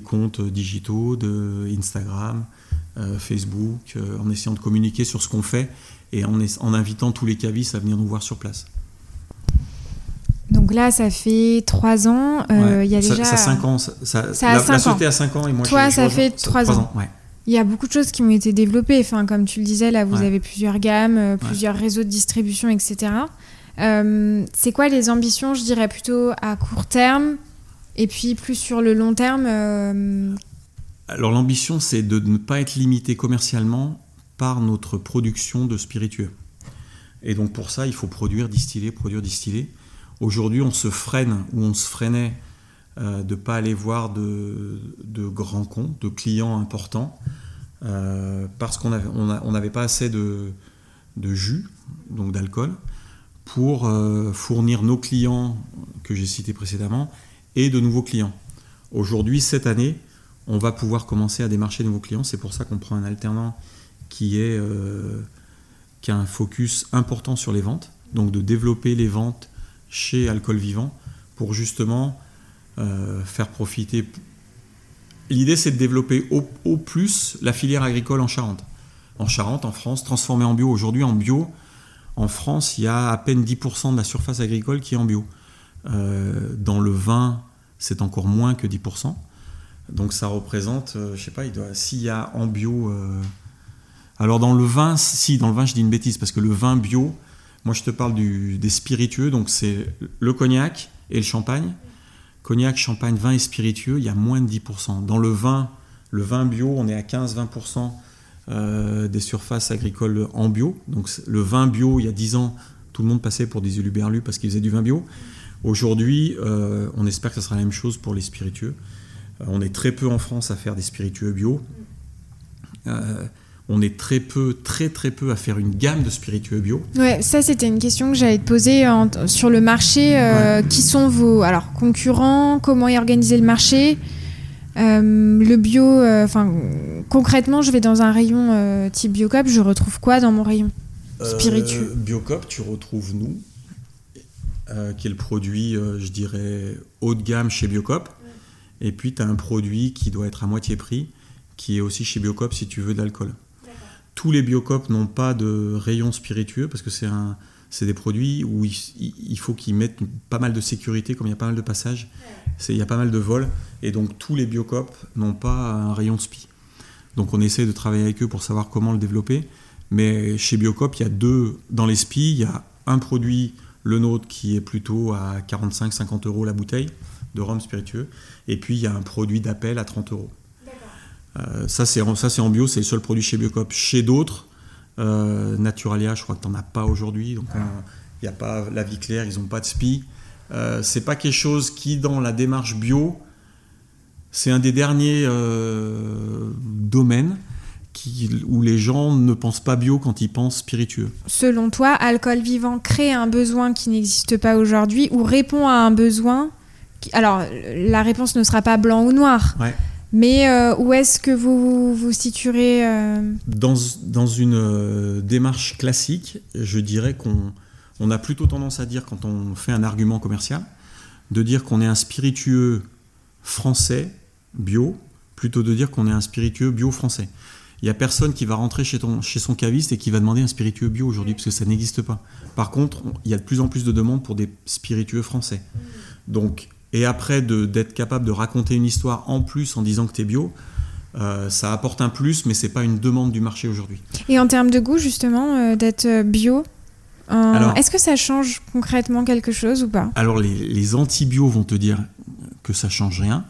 comptes digitaux, de Instagram, Facebook, en essayant de communiquer sur ce qu'on fait et en, en invitant tous les cavistes à venir nous voir sur place. Donc là, ça fait trois ans. Euh, y a déjà. Ça, a cinq ans. Ça, ça, la, société a cinq ans et moi. Toi, ça fait trois ans. Il y a beaucoup de choses qui ont été développées. Enfin, comme tu le disais, là, vous avez plusieurs gammes, euh, plusieurs réseaux de distribution, etc. Euh, c'est quoi les ambitions, je dirais plutôt à court terme et puis plus sur le long terme Alors l'ambition, c'est de ne pas être limité commercialement par notre production de spiritueux. Et donc pour ça, il faut produire, distiller, produire, distiller. Aujourd'hui, on se freine ou on se freinait euh, de ne pas aller voir de, grands comptes, de clients importants, euh, parce qu'on n'avait pas assez de, jus, donc d'alcool, pour euh, fournir nos clients que j'ai cités précédemment et de nouveaux clients. Aujourd'hui, cette année, on va pouvoir commencer à démarcher de nouveaux clients. C'est pour ça qu'on prend un alternant qui, est, qui a un focus important sur les ventes, donc de développer les ventes chez Alcool Vivant pour justement faire profiter. L'idée, c'est de développer au, plus la filière agricole en Charente. En Charente, en France, transformée en bio. Aujourd'hui, en bio, en France, il y a à peine 10% de la surface agricole qui est en bio. Euh, dans le vin, c'est encore moins que 10%. Donc ça représente, je euh, je sais pas, s'il y a en bio. Euh, alors dans le vin, si, dans le vin, je dis une bêtise, parce que le vin bio, moi je te parle des spiritueux, donc c'est le cognac et le champagne. Cognac, champagne, vin et spiritueux, il y a moins de 10%. Dans le vin, le vin bio, on est à 15-20% euh, des surfaces agricoles en bio. Donc le vin bio, il y a 10 ans, tout le monde passait pour des uluberlus parce qu'ils faisaient du vin bio. Aujourd'hui, euh, on espère que ce sera la même chose pour les spiritueux. Euh, on est très peu en France à faire des spiritueux bio. On est très peu, très très peu à faire une gamme de spiritueux bio. Ouais, ça c'était une question que j'allais te poser sur le marché. Qui sont vos alors concurrents Comment est organisé le marché euh, le bio, euh, enfin concrètement, je vais dans un rayon euh, type Biocop, je retrouve quoi dans mon rayon spiritueux? Biocop, tu retrouves nous, qui est le produit, je dirais, haut de gamme chez Biocop. Et puis, tu as un produit qui doit être à moitié prix, qui est aussi chez Biocop si tu veux de l'alcool. Tous les Biocop n'ont pas de rayon spiritueux parce que c'est un, c'est des produits où il, faut qu'ils mettent pas mal de sécurité, comme il y a pas mal de passages, il y a pas mal de vols, et donc tous les biocopes n'ont pas un rayon SPI. Donc on essaie de travailler avec eux pour savoir comment le développer, mais chez Biocop, il y a deux, dans les SPI, il y a un produit, le nôtre, qui est plutôt à 45-50 euros la bouteille de rhum spiritueux, et puis il y a un produit d'appel à 30 euros. Euh, ça, c'est en bio, c'est le seul produit chez Biocop. Chez d'autres, euh, Naturalia, je crois que tu n'en as pas aujourd'hui. Donc, il n'y a pas la vie claire, ils n'ont pas de SPI. Euh, c'est pas quelque chose qui, dans la démarche bio, c'est un des derniers euh, domaines qui, où les gens ne pensent pas bio quand ils pensent spiritueux. Selon toi, alcool vivant crée un besoin qui n'existe pas aujourd'hui ou répond à un besoin Alors, la réponse ne sera pas blanc ou noir. Ouais. Mais euh, où est-ce que vous vous situerez euh dans, dans, une euh, démarche classique, je dirais qu'on on a plutôt tendance à dire, quand on fait un argument commercial, de dire qu'on est un spiritueux français bio, plutôt de dire qu'on est un spiritueux bio français. Il n'y a personne qui va rentrer chez, ton, chez son caviste et qui va demander un spiritueux bio aujourd'hui, parce que ça n'existe pas. Par contre, il y a de plus en plus de demandes pour des spiritueux français. Donc, et après d'être capable de raconter une histoire en plus en disant que tu es bio, euh, ça apporte un plus, mais c'est pas une demande du marché aujourd'hui. Et en termes de goût, justement, euh, d'être euh, bio, est-ce que ça change concrètement quelque chose ou pas? Alors, les, les anti-bio vont te dire que ça change rien.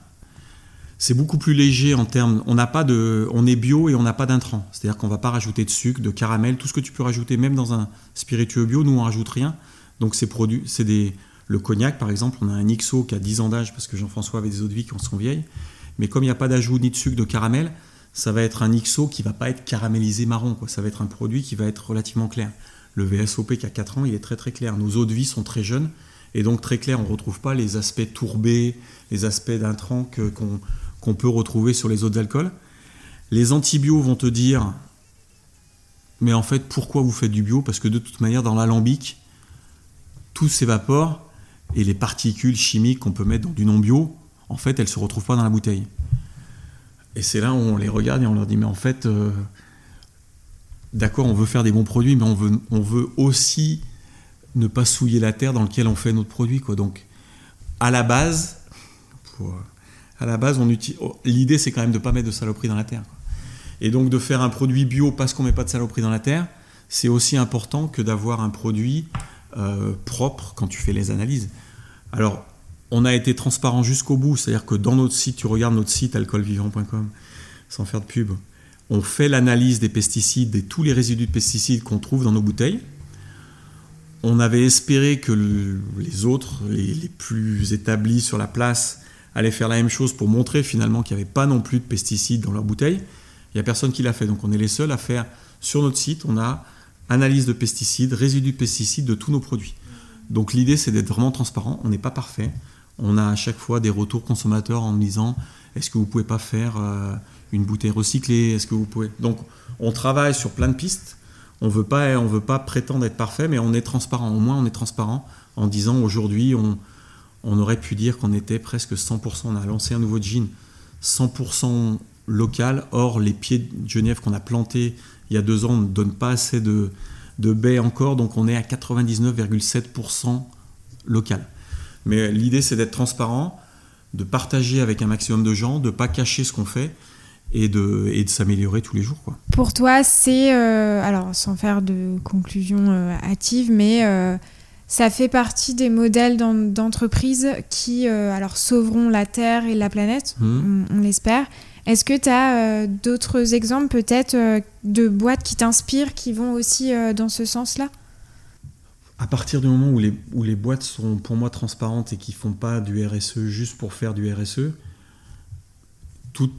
C'est beaucoup plus léger en termes. On n'a pas de, on est bio et on n'a pas d'intrants. C'est-à-dire qu'on va pas rajouter de sucre, de caramel, tout ce que tu peux rajouter, même dans un spiritueux bio, nous on rajoute rien. Donc c'est produit, c'est des, le cognac, par exemple, on a un XO qui a 10 ans d'âge parce que Jean-François avait des eaux de vie qui sont vieilles. Mais comme il n'y a pas d'ajout ni de sucre de caramel, ça va être un XO qui va pas être caramélisé marron. Ça va être un produit qui va être relativement clair. Le VSOP qui a 4 ans, il est très très clair. Nos eaux de vie sont très jeunes et donc très clairs. On ne retrouve pas les aspects tourbés, les aspects d'intrants qu'on peut retrouver sur les eaux d'alcool. Les antibio vont te dire mais en fait, pourquoi vous faites du bio? Parce que de toute manière, dans l'alambic, tout s'évapore et les particules chimiques qu'on peut mettre dans du non bio, en fait, elles ne se retrouvent pas dans la bouteille. Et c'est là où on les regarde et on leur dit, mais en fait, euh, d'accord, on veut faire des bons produits, mais on veut, on veut aussi ne pas souiller la terre dans laquelle on fait notre produit. Quoi. Donc, à la base, à la base, oh, l'idée, c'est quand même de ne pas mettre de saloperie dans la terre. Et donc, de faire un produit bio parce qu'on ne met pas de saloperie dans la terre, c'est aussi important que d'avoir un produit euh, propre quand tu fais les analyses. Alors, on a été transparent jusqu'au bout, c'est-à-dire que dans notre site, tu regardes notre site alcoolvivant.com, sans faire de pub, on fait l'analyse des pesticides et tous les résidus de pesticides qu'on trouve dans nos bouteilles. On avait espéré que les autres, les, plus établis sur la place, allaient faire la même chose pour montrer finalement qu'il n'y avait pas non plus de pesticides dans leurs bouteilles. Il n'y a personne qui l'a fait, donc on est les seuls à faire sur notre site. On a analyse de pesticides, résidus de pesticides de tous nos produits. Donc l'idée, c'est d'être vraiment transparent. On n'est pas parfait. On a à chaque fois des retours consommateurs en disant est-ce que vous pouvez pas faire euh, une bouteille recyclée? Est-ce que vous pouvez? Donc on travaille sur plein de pistes. On veut pas, on veut pas prétendre être parfait, mais on est transparent. Au moins on est transparent en disant aujourd'hui on, on aurait pu dire qu'on était presque 100%. On a lancé un nouveau jean 100% local. Or les pieds de Genève qu'on a plantés il y a deux ans ne donnent pas assez de, de baies encore, donc on est à 99,7% local. Mais l'idée c'est d'être transparent, de partager avec un maximum de gens, de ne pas cacher ce qu'on fait et de, et de s'améliorer tous les jours. Quoi. Pour toi, c'est, euh, alors sans faire de conclusion euh, hâtive, mais euh, ça fait partie des modèles d'entreprise qui alors sauveront la Terre et la planète, mmh. on, on l'espère. Est-ce que tu as d'autres exemples peut-être de boîtes qui t'inspirent, qui vont aussi dans ce sens-là? À partir du moment où les, où les boîtes sont pour moi transparentes et qui font pas du RSE juste pour faire du RSE, tout,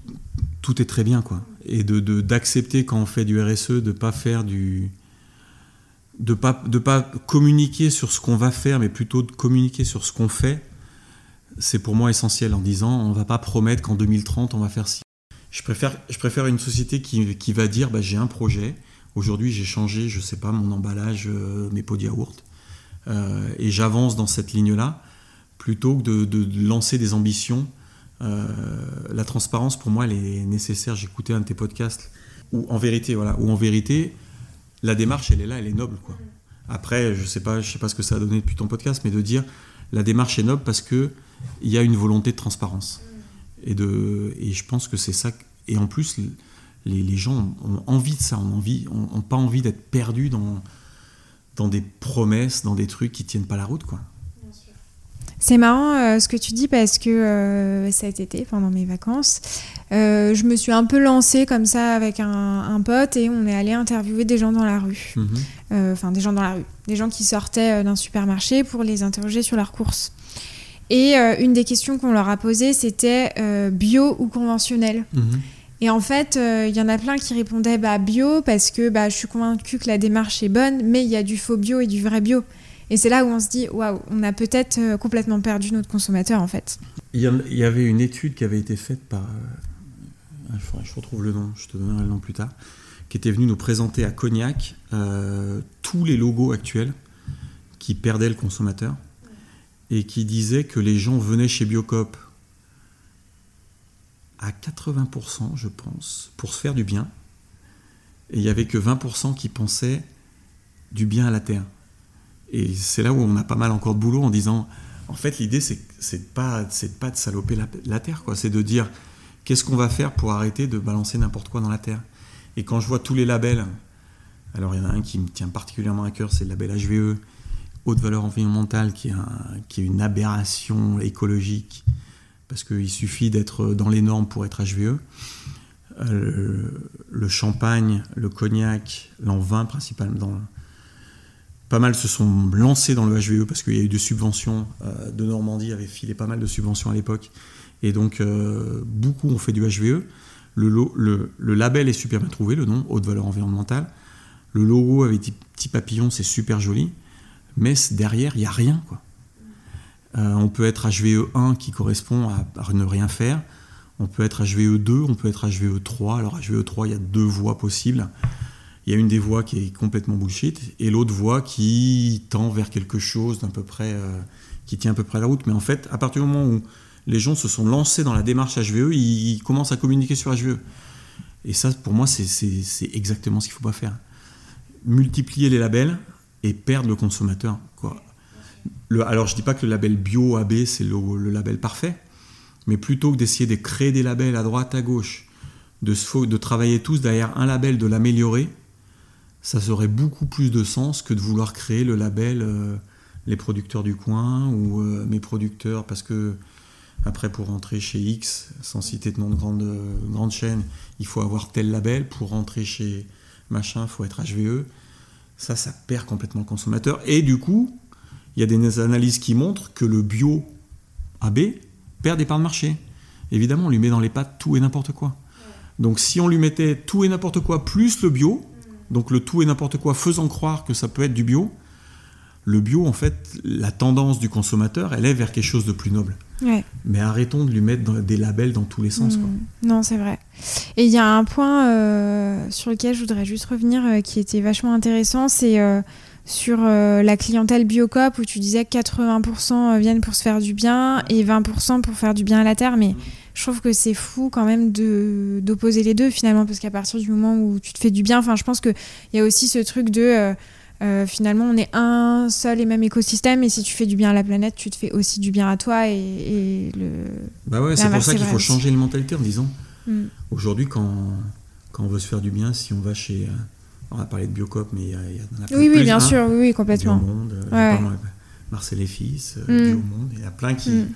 tout est très bien. quoi. Et d'accepter de, d'accepter quand on fait du RSE de pas faire du. de pas, de pas communiquer sur ce qu'on va faire, mais plutôt de communiquer sur ce qu'on fait, c'est pour moi essentiel en disant on va pas promettre qu'en 2030 on va faire ci. Je préfère, une société qui, va dire bah, j'ai un projet, aujourd'hui j'ai changé, je sais pas, mon emballage, euh, mes pots de yaourt. Euh, et j'avance dans cette ligne-là, plutôt que de, lancer des ambitions. Euh, la transparence, pour moi, elle est nécessaire. J'écoutais un de tes podcasts où, en vérité, voilà, où en vérité, la démarche, elle est là, elle est noble, quoi. Après, je sais sais pas ce que ça a donné depuis ton podcast, mais de dire la démarche est noble parce que il y a une volonté de transparence. Et de, et je pense que c'est ça. Et en plus, les, les, gens ont envie de ça, ont envie, ont, ont pas envie d'être perdus dans dans des promesses, dans des trucs qui tiennent pas la route, quoi. C'est marrant euh, ce que tu dis parce que euh, cet été, pendant mes vacances, euh, je me suis un peu lancée comme ça avec un, pote et on est allé interviewer des gens dans la rue. Mhm. Enfin, des gens dans la rue. Des gens qui sortaient d'un supermarché pour les interroger sur leurs courses. Et une des questions qu'on leur a posées, c'était bio ou conventionnel? Mhm. Et en fait, il euh, y en a plein qui répondaient bah, bio parce que bah, je suis convaincue que la démarche est bonne, mais il y a du faux bio et du vrai bio. Et c'est là où on se dit, waouh, on a peut-être euh, complètement perdu notre consommateur en fait. Il y, avait une étude qui avait été faite par. Euh, je retrouve le nom, je te donnerai le nom plus tard. Qui était venue nous présenter à Cognac tous les logos actuels qui perdaient le consommateur et qui disait que les gens venaient chez Biocop à 80%, je pense, pour se faire du bien. Et il n'y avait que 20% qui pensaient du bien à la Terre. Et c'est là où on a pas mal encore de boulot en disant, en fait, l'idée, c'est, pas, c'est pas de saloper la, Terre, quoi. C'est de dire, qu'est-ce qu'on va faire pour arrêter de balancer n'importe quoi dans la Terre? Et quand je vois tous les labels, alors il y en a un qui me tient particulièrement à cœur, c'est le label HVE, haute valeur environnementale, qui est, une aberration écologique parce qu'il suffit d'être dans les normes pour être HVE. Euh, le champagne, le cognac, l'an vin principalement, pas mal se sont lancés dans le HVE parce qu'il y a eu des subventions. Euh, de Normandie avait filé pas mal de subventions à l'époque. Et donc, euh, beaucoup ont fait du HVE. Le, le, label est super bien trouvé, le nom, haute valeur environnementale. Le logo avec des petits papillons, c'est super joli. Mais derrière, il n'y a rien. Quoi. Euh, on peut être HVE1 qui correspond à, ne rien faire. On peut être HVE2, on peut être HVE3. Alors HVE3, il y a deux voies possibles. Il y a une des voies qui est complètement bullshit et l'autre voie qui tend vers quelque chose d'un peu près, euh, qui tient à peu près la route. Mais en fait, à partir du moment où les gens se sont lancés dans la démarche HVE, ils, commencent à communiquer sur HVE. Et ça, pour moi, c'est exactement ce qu'il ne faut pas faire. Multiplier les labels et perdre le consommateur. Alors je dis pas que le label bio AB c'est le, label parfait, mais plutôt que d'essayer de créer des labels à droite, à gauche, de, travailler tous derrière un label, de l'améliorer, ça serait beaucoup plus de sens que de vouloir créer le label euh, les producteurs du coin ou euh, mes producteurs parce que après pour rentrer chez X, sans citer de nom de grande, grande chaîne, il faut avoir tel label, pour rentrer chez machin, il faut être HVE. Ça, ça perd complètement le consommateur. Et du coup, il y a des analyses qui montrent que le bio AB perd des parts de marché. Évidemment, on lui met dans les pattes tout et n'importe quoi. Donc si on lui mettait tout et n'importe quoi plus le bio, donc le tout et n'importe quoi faisant croire que ça peut être du bio, le bio, en fait, la tendance du consommateur, elle est vers quelque chose de plus noble. Mais arrêtons de lui mettre des labels dans tous les sens. Quoi. Hmm. Non, c'est vrai. Et il y a un point euh, sur lequel je voudrais juste revenir euh, qui était vachement intéressant, c'est euh, sur la clientèle Biocop où tu disais que 80% viennent pour se faire du bien et 20% pour faire du bien à la terre. Mais je trouve que c'est fou quand même d'opposer les deux finalement parce qu'à partir du moment où tu te fais du bien, enfin je pense qu'il y a aussi ce truc de euh, finalement, on est un seul et même écosystème, et si tu fais du bien à la planète, tu te fais aussi du bien à toi. Et, le. Bah ouais, c'est pour ça qu'il faut changer les mentalités en disant mm. aujourd'hui, quand, quand on veut se faire du bien, si on va chez. Euh, on a parlé de Biocop, mais il y, a, Oui, oui, bien sûr, oui, complètement. Biomonde, euh, Marcel et Fils, mm. Biomonde, il y a plein qui. Mm.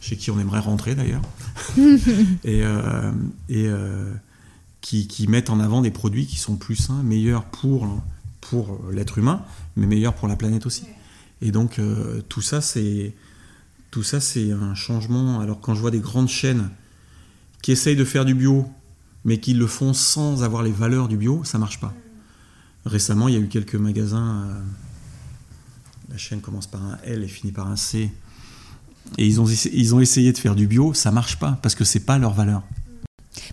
chez qui on aimerait rentrer d'ailleurs. et. et qui, qui, mettent en avant des produits qui sont plus sains, meilleurs pour pour l'être humain, mais meilleur pour la planète aussi. Et donc euh, tout ça, c'est tout ça, c'est un changement. Alors quand je vois des grandes chaînes qui essayent de faire du bio, mais qui le font sans avoir les valeurs du bio, ça marche pas. Récemment, il y a eu quelques magasins. Euh, la chaîne commence par un L et finit par un C. Et ils ont essayé de faire du bio, ça marche pas parce que c'est pas leur valeur.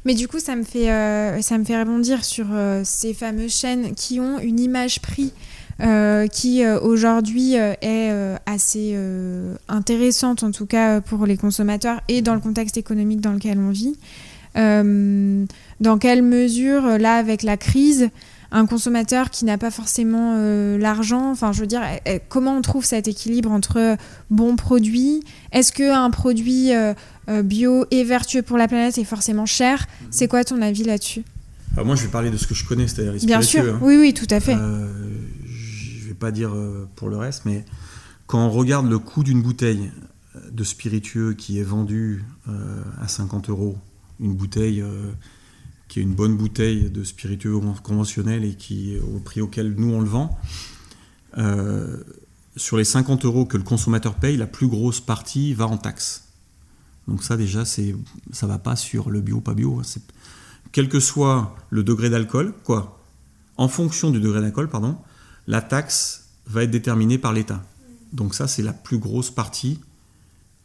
Mais du coup, ça me fait, euh, ça me fait rebondir sur euh, ces fameuses chaînes qui ont une image prix euh, qui aujourd'hui est assez intéressante, en tout cas pour les consommateurs et dans le contexte économique dans lequel on vit. dans quelle mesure, là, avec la crise, un consommateur qui n'a pas forcément l'argent, enfin, je veux dire, eh, eh, comment on trouve cet équilibre entre bons produits? Est-ce qu'un produit euh, bio et vertueux pour la planète est forcément cher? Mhm. C'est quoi ton avis là-dessus? Moi, je vais parler de ce que je connais, c'est-à-dire les Bien sûr, hein. oui, oui, tout à fait. Euh, je vais pas dire euh, pour le reste, mais quand on regarde le coût d'une bouteille de spiritueux qui est vendue à 50 euros, une bouteille qui est une bonne bouteille de spiritueux conventionnel et qui au prix auquel nous on le vend, sur les 50 euros que le consommateur paye, la plus grosse partie va en taxes. Donc ça déjà, c'est, ça va pas sur le bio, pas bio. C'est, quel que soit le degré d'alcool, quoi, en fonction du degré d'alcool, pardon, la taxe va être déterminée par l'État. Donc ça, c'est la plus grosse partie.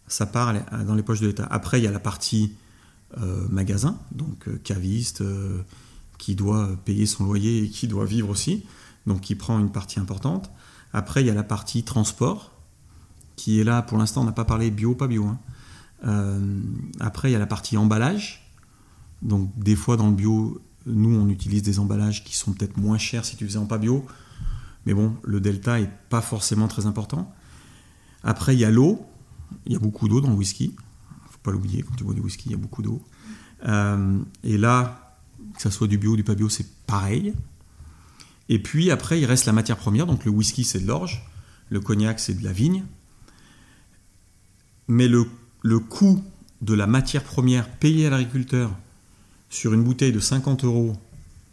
Ça part dans les poches de l'État. Après, il y a la partie euh, magasin, donc euh, caviste, euh, qui doit payer son loyer et qui doit vivre aussi, donc qui prend une partie importante. Après, il y a la partie transport, qui est là, pour l'instant, on n'a pas parlé bio, pas bio. Hein. Euh, après, il y a la partie emballage. Donc, des fois, dans le bio, nous, on utilise des emballages qui sont peut-être moins chers si tu faisais en pas bio. Mais bon, le delta est pas forcément très important. Après, il y a l'eau. Il y a beaucoup d'eau dans le whisky. Pas l'oublier, quand tu bois du whisky, il y a beaucoup d'eau. Euh, et là, que ça soit du bio ou du pas bio, c'est pareil. Et puis après, il reste la matière première. Donc le whisky, c'est de l'orge. Le cognac, c'est de la vigne. Mais le le coût de la matière première payée à l'agriculteur sur une bouteille de 50 euros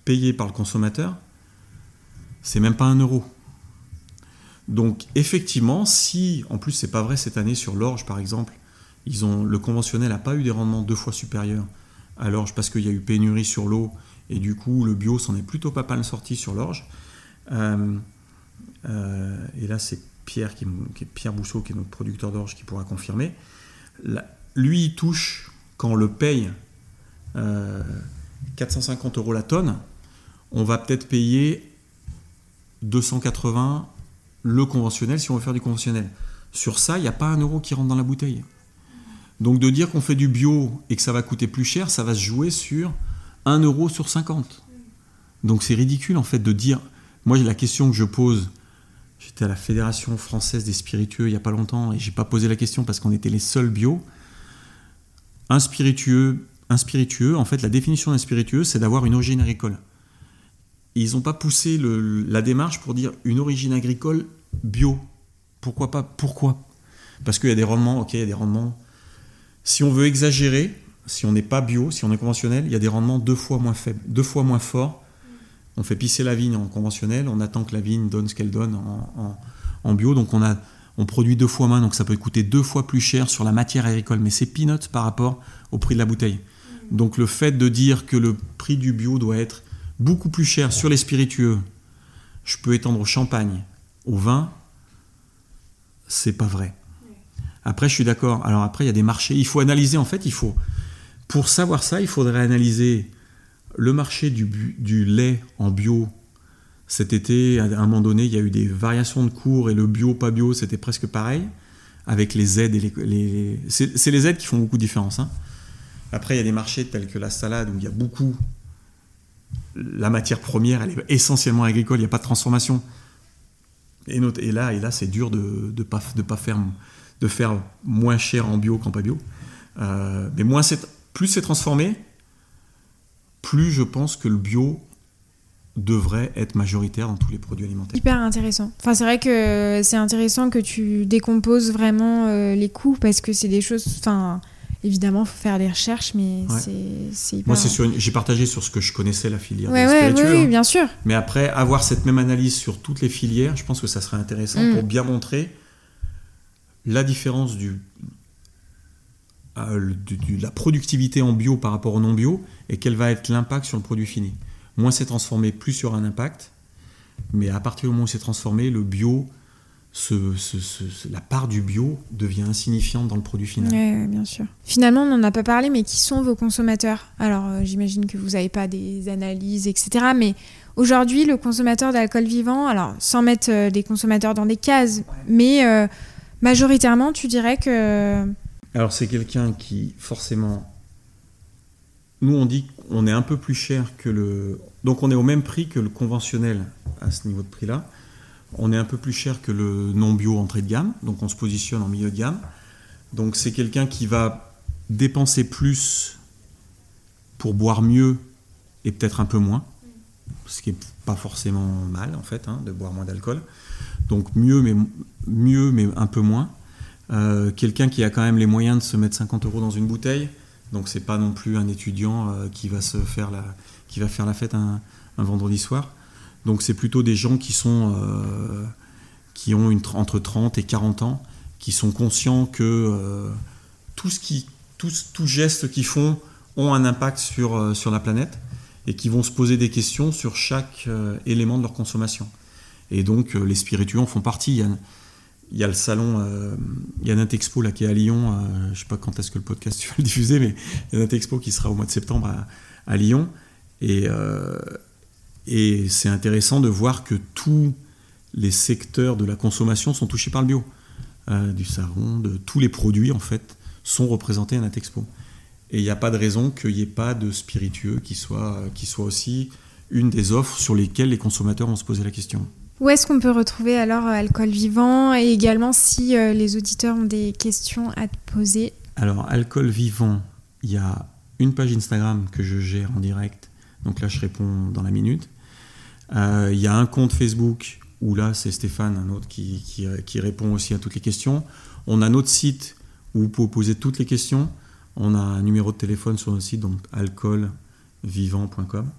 payée par le consommateur, c'est même pas un euro. Donc effectivement, si, en plus c'est pas vrai cette année sur l'orge par exemple, ils ont, le conventionnel n'a pas eu des rendements deux fois supérieurs à l'orge parce qu'il y a eu pénurie sur l'eau et du coup le bio s'en est plutôt pas mal sorti sur l'orge. Euh, euh, et là c'est Pierre, qui, qui est Pierre Bousseau qui est notre producteur d'orge qui pourra confirmer lui, il touche, quand on le paye 450 euh, euros la tonne, on va peut-être payer 280 le conventionnel si on veut faire du conventionnel. Sur ça, il n'y a pas un euro qui rentre dans la bouteille. Donc de dire qu'on fait du bio et que ça va coûter plus cher, ça va se jouer sur 1 euro sur 50. Donc c'est ridicule en fait de dire. Moi, la question que je pose, j'étais à la Fédération française des spiritueux il n'y a pas longtemps et j'ai pas posé la question parce qu'on était les seuls bio. Un spiritueux, un spiritueux, en fait, la définition d'un spiritueux, c'est d'avoir une origine agricole. ils n'ont pas poussé la démarche pour dire une origine agricole bio. Pourquoi pas? Pourquoi? Parce qu'il y a des rendements, ok, il y a des rendements. Si on veut exagérer, si on n'est pas bio, si on est conventionnel, il y a des rendements deux fois moins faibles, deux fois moins forts. On fait pisser la vigne en conventionnel, on attend que la vigne donne ce qu'elle donne en bio, donc on on produit deux fois moins, donc ça peut coûter deux fois plus cher sur la matière agricole, mais c'est peanuts par rapport au prix de la bouteille. Donc le fait de dire que le prix du bio doit être beaucoup plus cher sur les spiritueux, je peux étendre au champagne, au vin, c'est pas vrai. Après, je suis d'accord. Alors après, il y a des marchés. Il faut analyser, en fait, il faut. Pour savoir ça, il faudrait analyser le marché du, lait en bio. Cet été, à un moment donné, il y a eu des variations de cours et le bio, pas bio, c'était presque pareil. Avec les aides et les. C'est les aides qui font beaucoup de différence. Hein. Après, il y a des marchés tels que la salade où il y a beaucoup. La matière première, elle est essentiellement agricole, il n'y a pas de transformation. Et, et là, et là c'est dur de ne de pas, de pas faire, de faire moins cher en bio qu'en pas bio. Euh, mais moins plus c'est transformé, plus je pense que le bio devrait être majoritaire dans tous les produits alimentaires. Hyper intéressant. Enfin, c'est vrai que c'est intéressant que tu décomposes vraiment euh, les coûts parce que c'est des choses. Enfin, évidemment, faut faire des recherches, mais c'est hyper. Moi, c'est j'ai partagé sur ce que je connaissais la filière. Ouais, ouais, oui, oui, bien sûr. Mais après, avoir cette même analyse sur toutes les filières, je pense que ça serait intéressant mm. pour bien montrer la différence du, euh, de la productivité en bio par rapport au non bio et quel va être l'impact sur le produit fini. Moins c'est transformé, plus il y aura un impact. Mais à partir du moment où c'est transformé, le bio, la part du bio devient insignifiante dans le produit final. Oui, bien sûr. Finalement, on n'en a pas parlé, mais qui sont vos consommateurs? Alors, euh, j'imagine que vous n'avez pas des analyses, etc. Mais aujourd'hui, le consommateur d'alcool vivant, alors sans mettre euh, des consommateurs dans des cases, mais majoritairement, tu dirais que alors c'est quelqu'un qui forcément... Nous on dit qu'on est un peu plus cher que le... Donc on est au même prix que le conventionnel à ce niveau de prix-là. On est un peu plus cher que le non bio entrée de gamme, donc on se positionne en milieu de gamme. Donc c'est quelqu'un qui va dépenser plus pour boire mieux et peut-être un peu moins, ce qui n'est pas forcément mal en fait, hein, de boire moins d'alcool. Donc mieux mais, un peu moins. Euh, quelqu'un qui a quand même les moyens de se mettre 50 euros dans une bouteille, donc c'est pas non plus un étudiant euh, qui va faire la, fête un, vendredi soir. Donc c'est plutôt des gens qui euh, ont entre 30 et 40 ans, qui sont conscients que tout ce qui geste qu'ils font ont un impact sur la planète et qui vont se poser des questions sur chaque élément de leur consommation. Et donc les spiritueux en font partie. Il y a le salon, euh, il y a Nintexpo là qui est à Lyon. Euh, je ne sais pas quand est-ce que le podcast tu vas le diffuser, mais il y a Nintexpo qui sera au mois de septembre à, Lyon. Et, euh, c'est intéressant de voir que tous les secteurs de la consommation sont touchés par le bio. du savon, de tous les produits en fait sont représentés à Nintexpo. Et il n'y a pas de raison qu'il n'y ait pas de spiritueux qui soit, qui soit aussi une des offres sur lesquelles les consommateurs vont se poser la question. Où est-ce qu'on peut retrouver alors euh, Alcool Vivant et également si euh, les auditeurs ont des questions à te poser? Alors, Alcool Vivant, il y a une page Instagram que je gère en direct, donc là je réponds dans la minute. Euh, il y a un compte Facebook où là c'est Stéphane, un autre qui, qui, répond aussi à toutes les questions. On a notre site où vous pouvez poser toutes les questions. On a un numéro de téléphone sur notre site, donc alcoolvivant.com.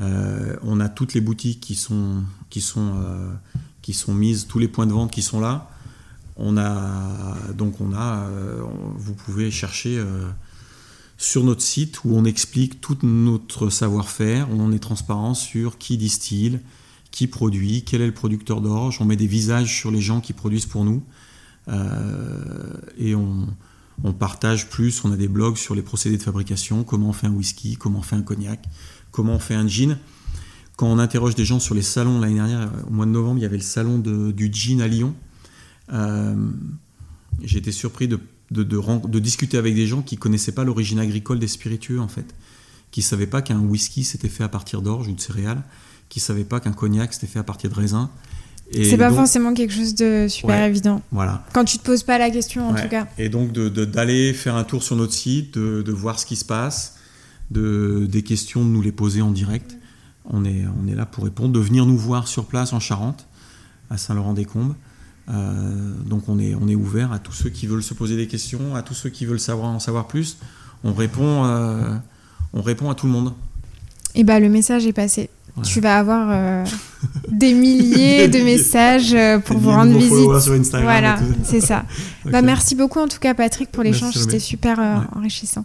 Euh, on a toutes les boutiques qui sont, qui, sont, euh, qui sont mises, tous les points de vente qui sont là. On a, donc on a, euh, vous pouvez chercher sur notre site où on explique tout notre savoir-faire, on est transparent sur qui distille, qui produit, quel est le producteur d'orge. On met des visages sur les gens qui produisent pour nous. et on, on, partage plus, on a des blogs sur les procédés de fabrication, comment on fait un whisky, comment on fait un cognac, comment on fait un jean. Quand on interroge des gens sur les salons, l'année dernière, au mois de novembre, il y avait le salon du jean à Lyon. Euh, j'ai été surpris de, de, discuter avec des gens qui ne connaissaient pas l'origine agricole des spiritueux, en fait. Qui ne savaient pas qu'un whisky s'était fait à partir d'orge ou de céréales. Qui ne savaient pas qu'un cognac s'était fait à partir de raisin. C'est pas forcément quelque chose de super évident. Voilà. Quand tu te poses pas la question, en tout cas. Et donc d'aller faire un tour sur notre site, de, voir ce qui se passe, de, des questions, de nous les poser en direct. On est, on est là pour répondre, de venir nous voir sur place en Charente, à Saint-Laurent-des-Combes. Euh, donc on est, on est ouvert à tous ceux qui veulent se poser des questions, à tous ceux qui veulent savoir, en savoir plus. On répond, euh, on répond à tout le monde. Et bah le message est passé. Tu vas avoir euh, des milliers de messages pour vous rendre visite. Sur Instagram voilà, c'est ça. Bah, merci beaucoup en tout cas Patrick pour l'échange, c'était super enrichissant.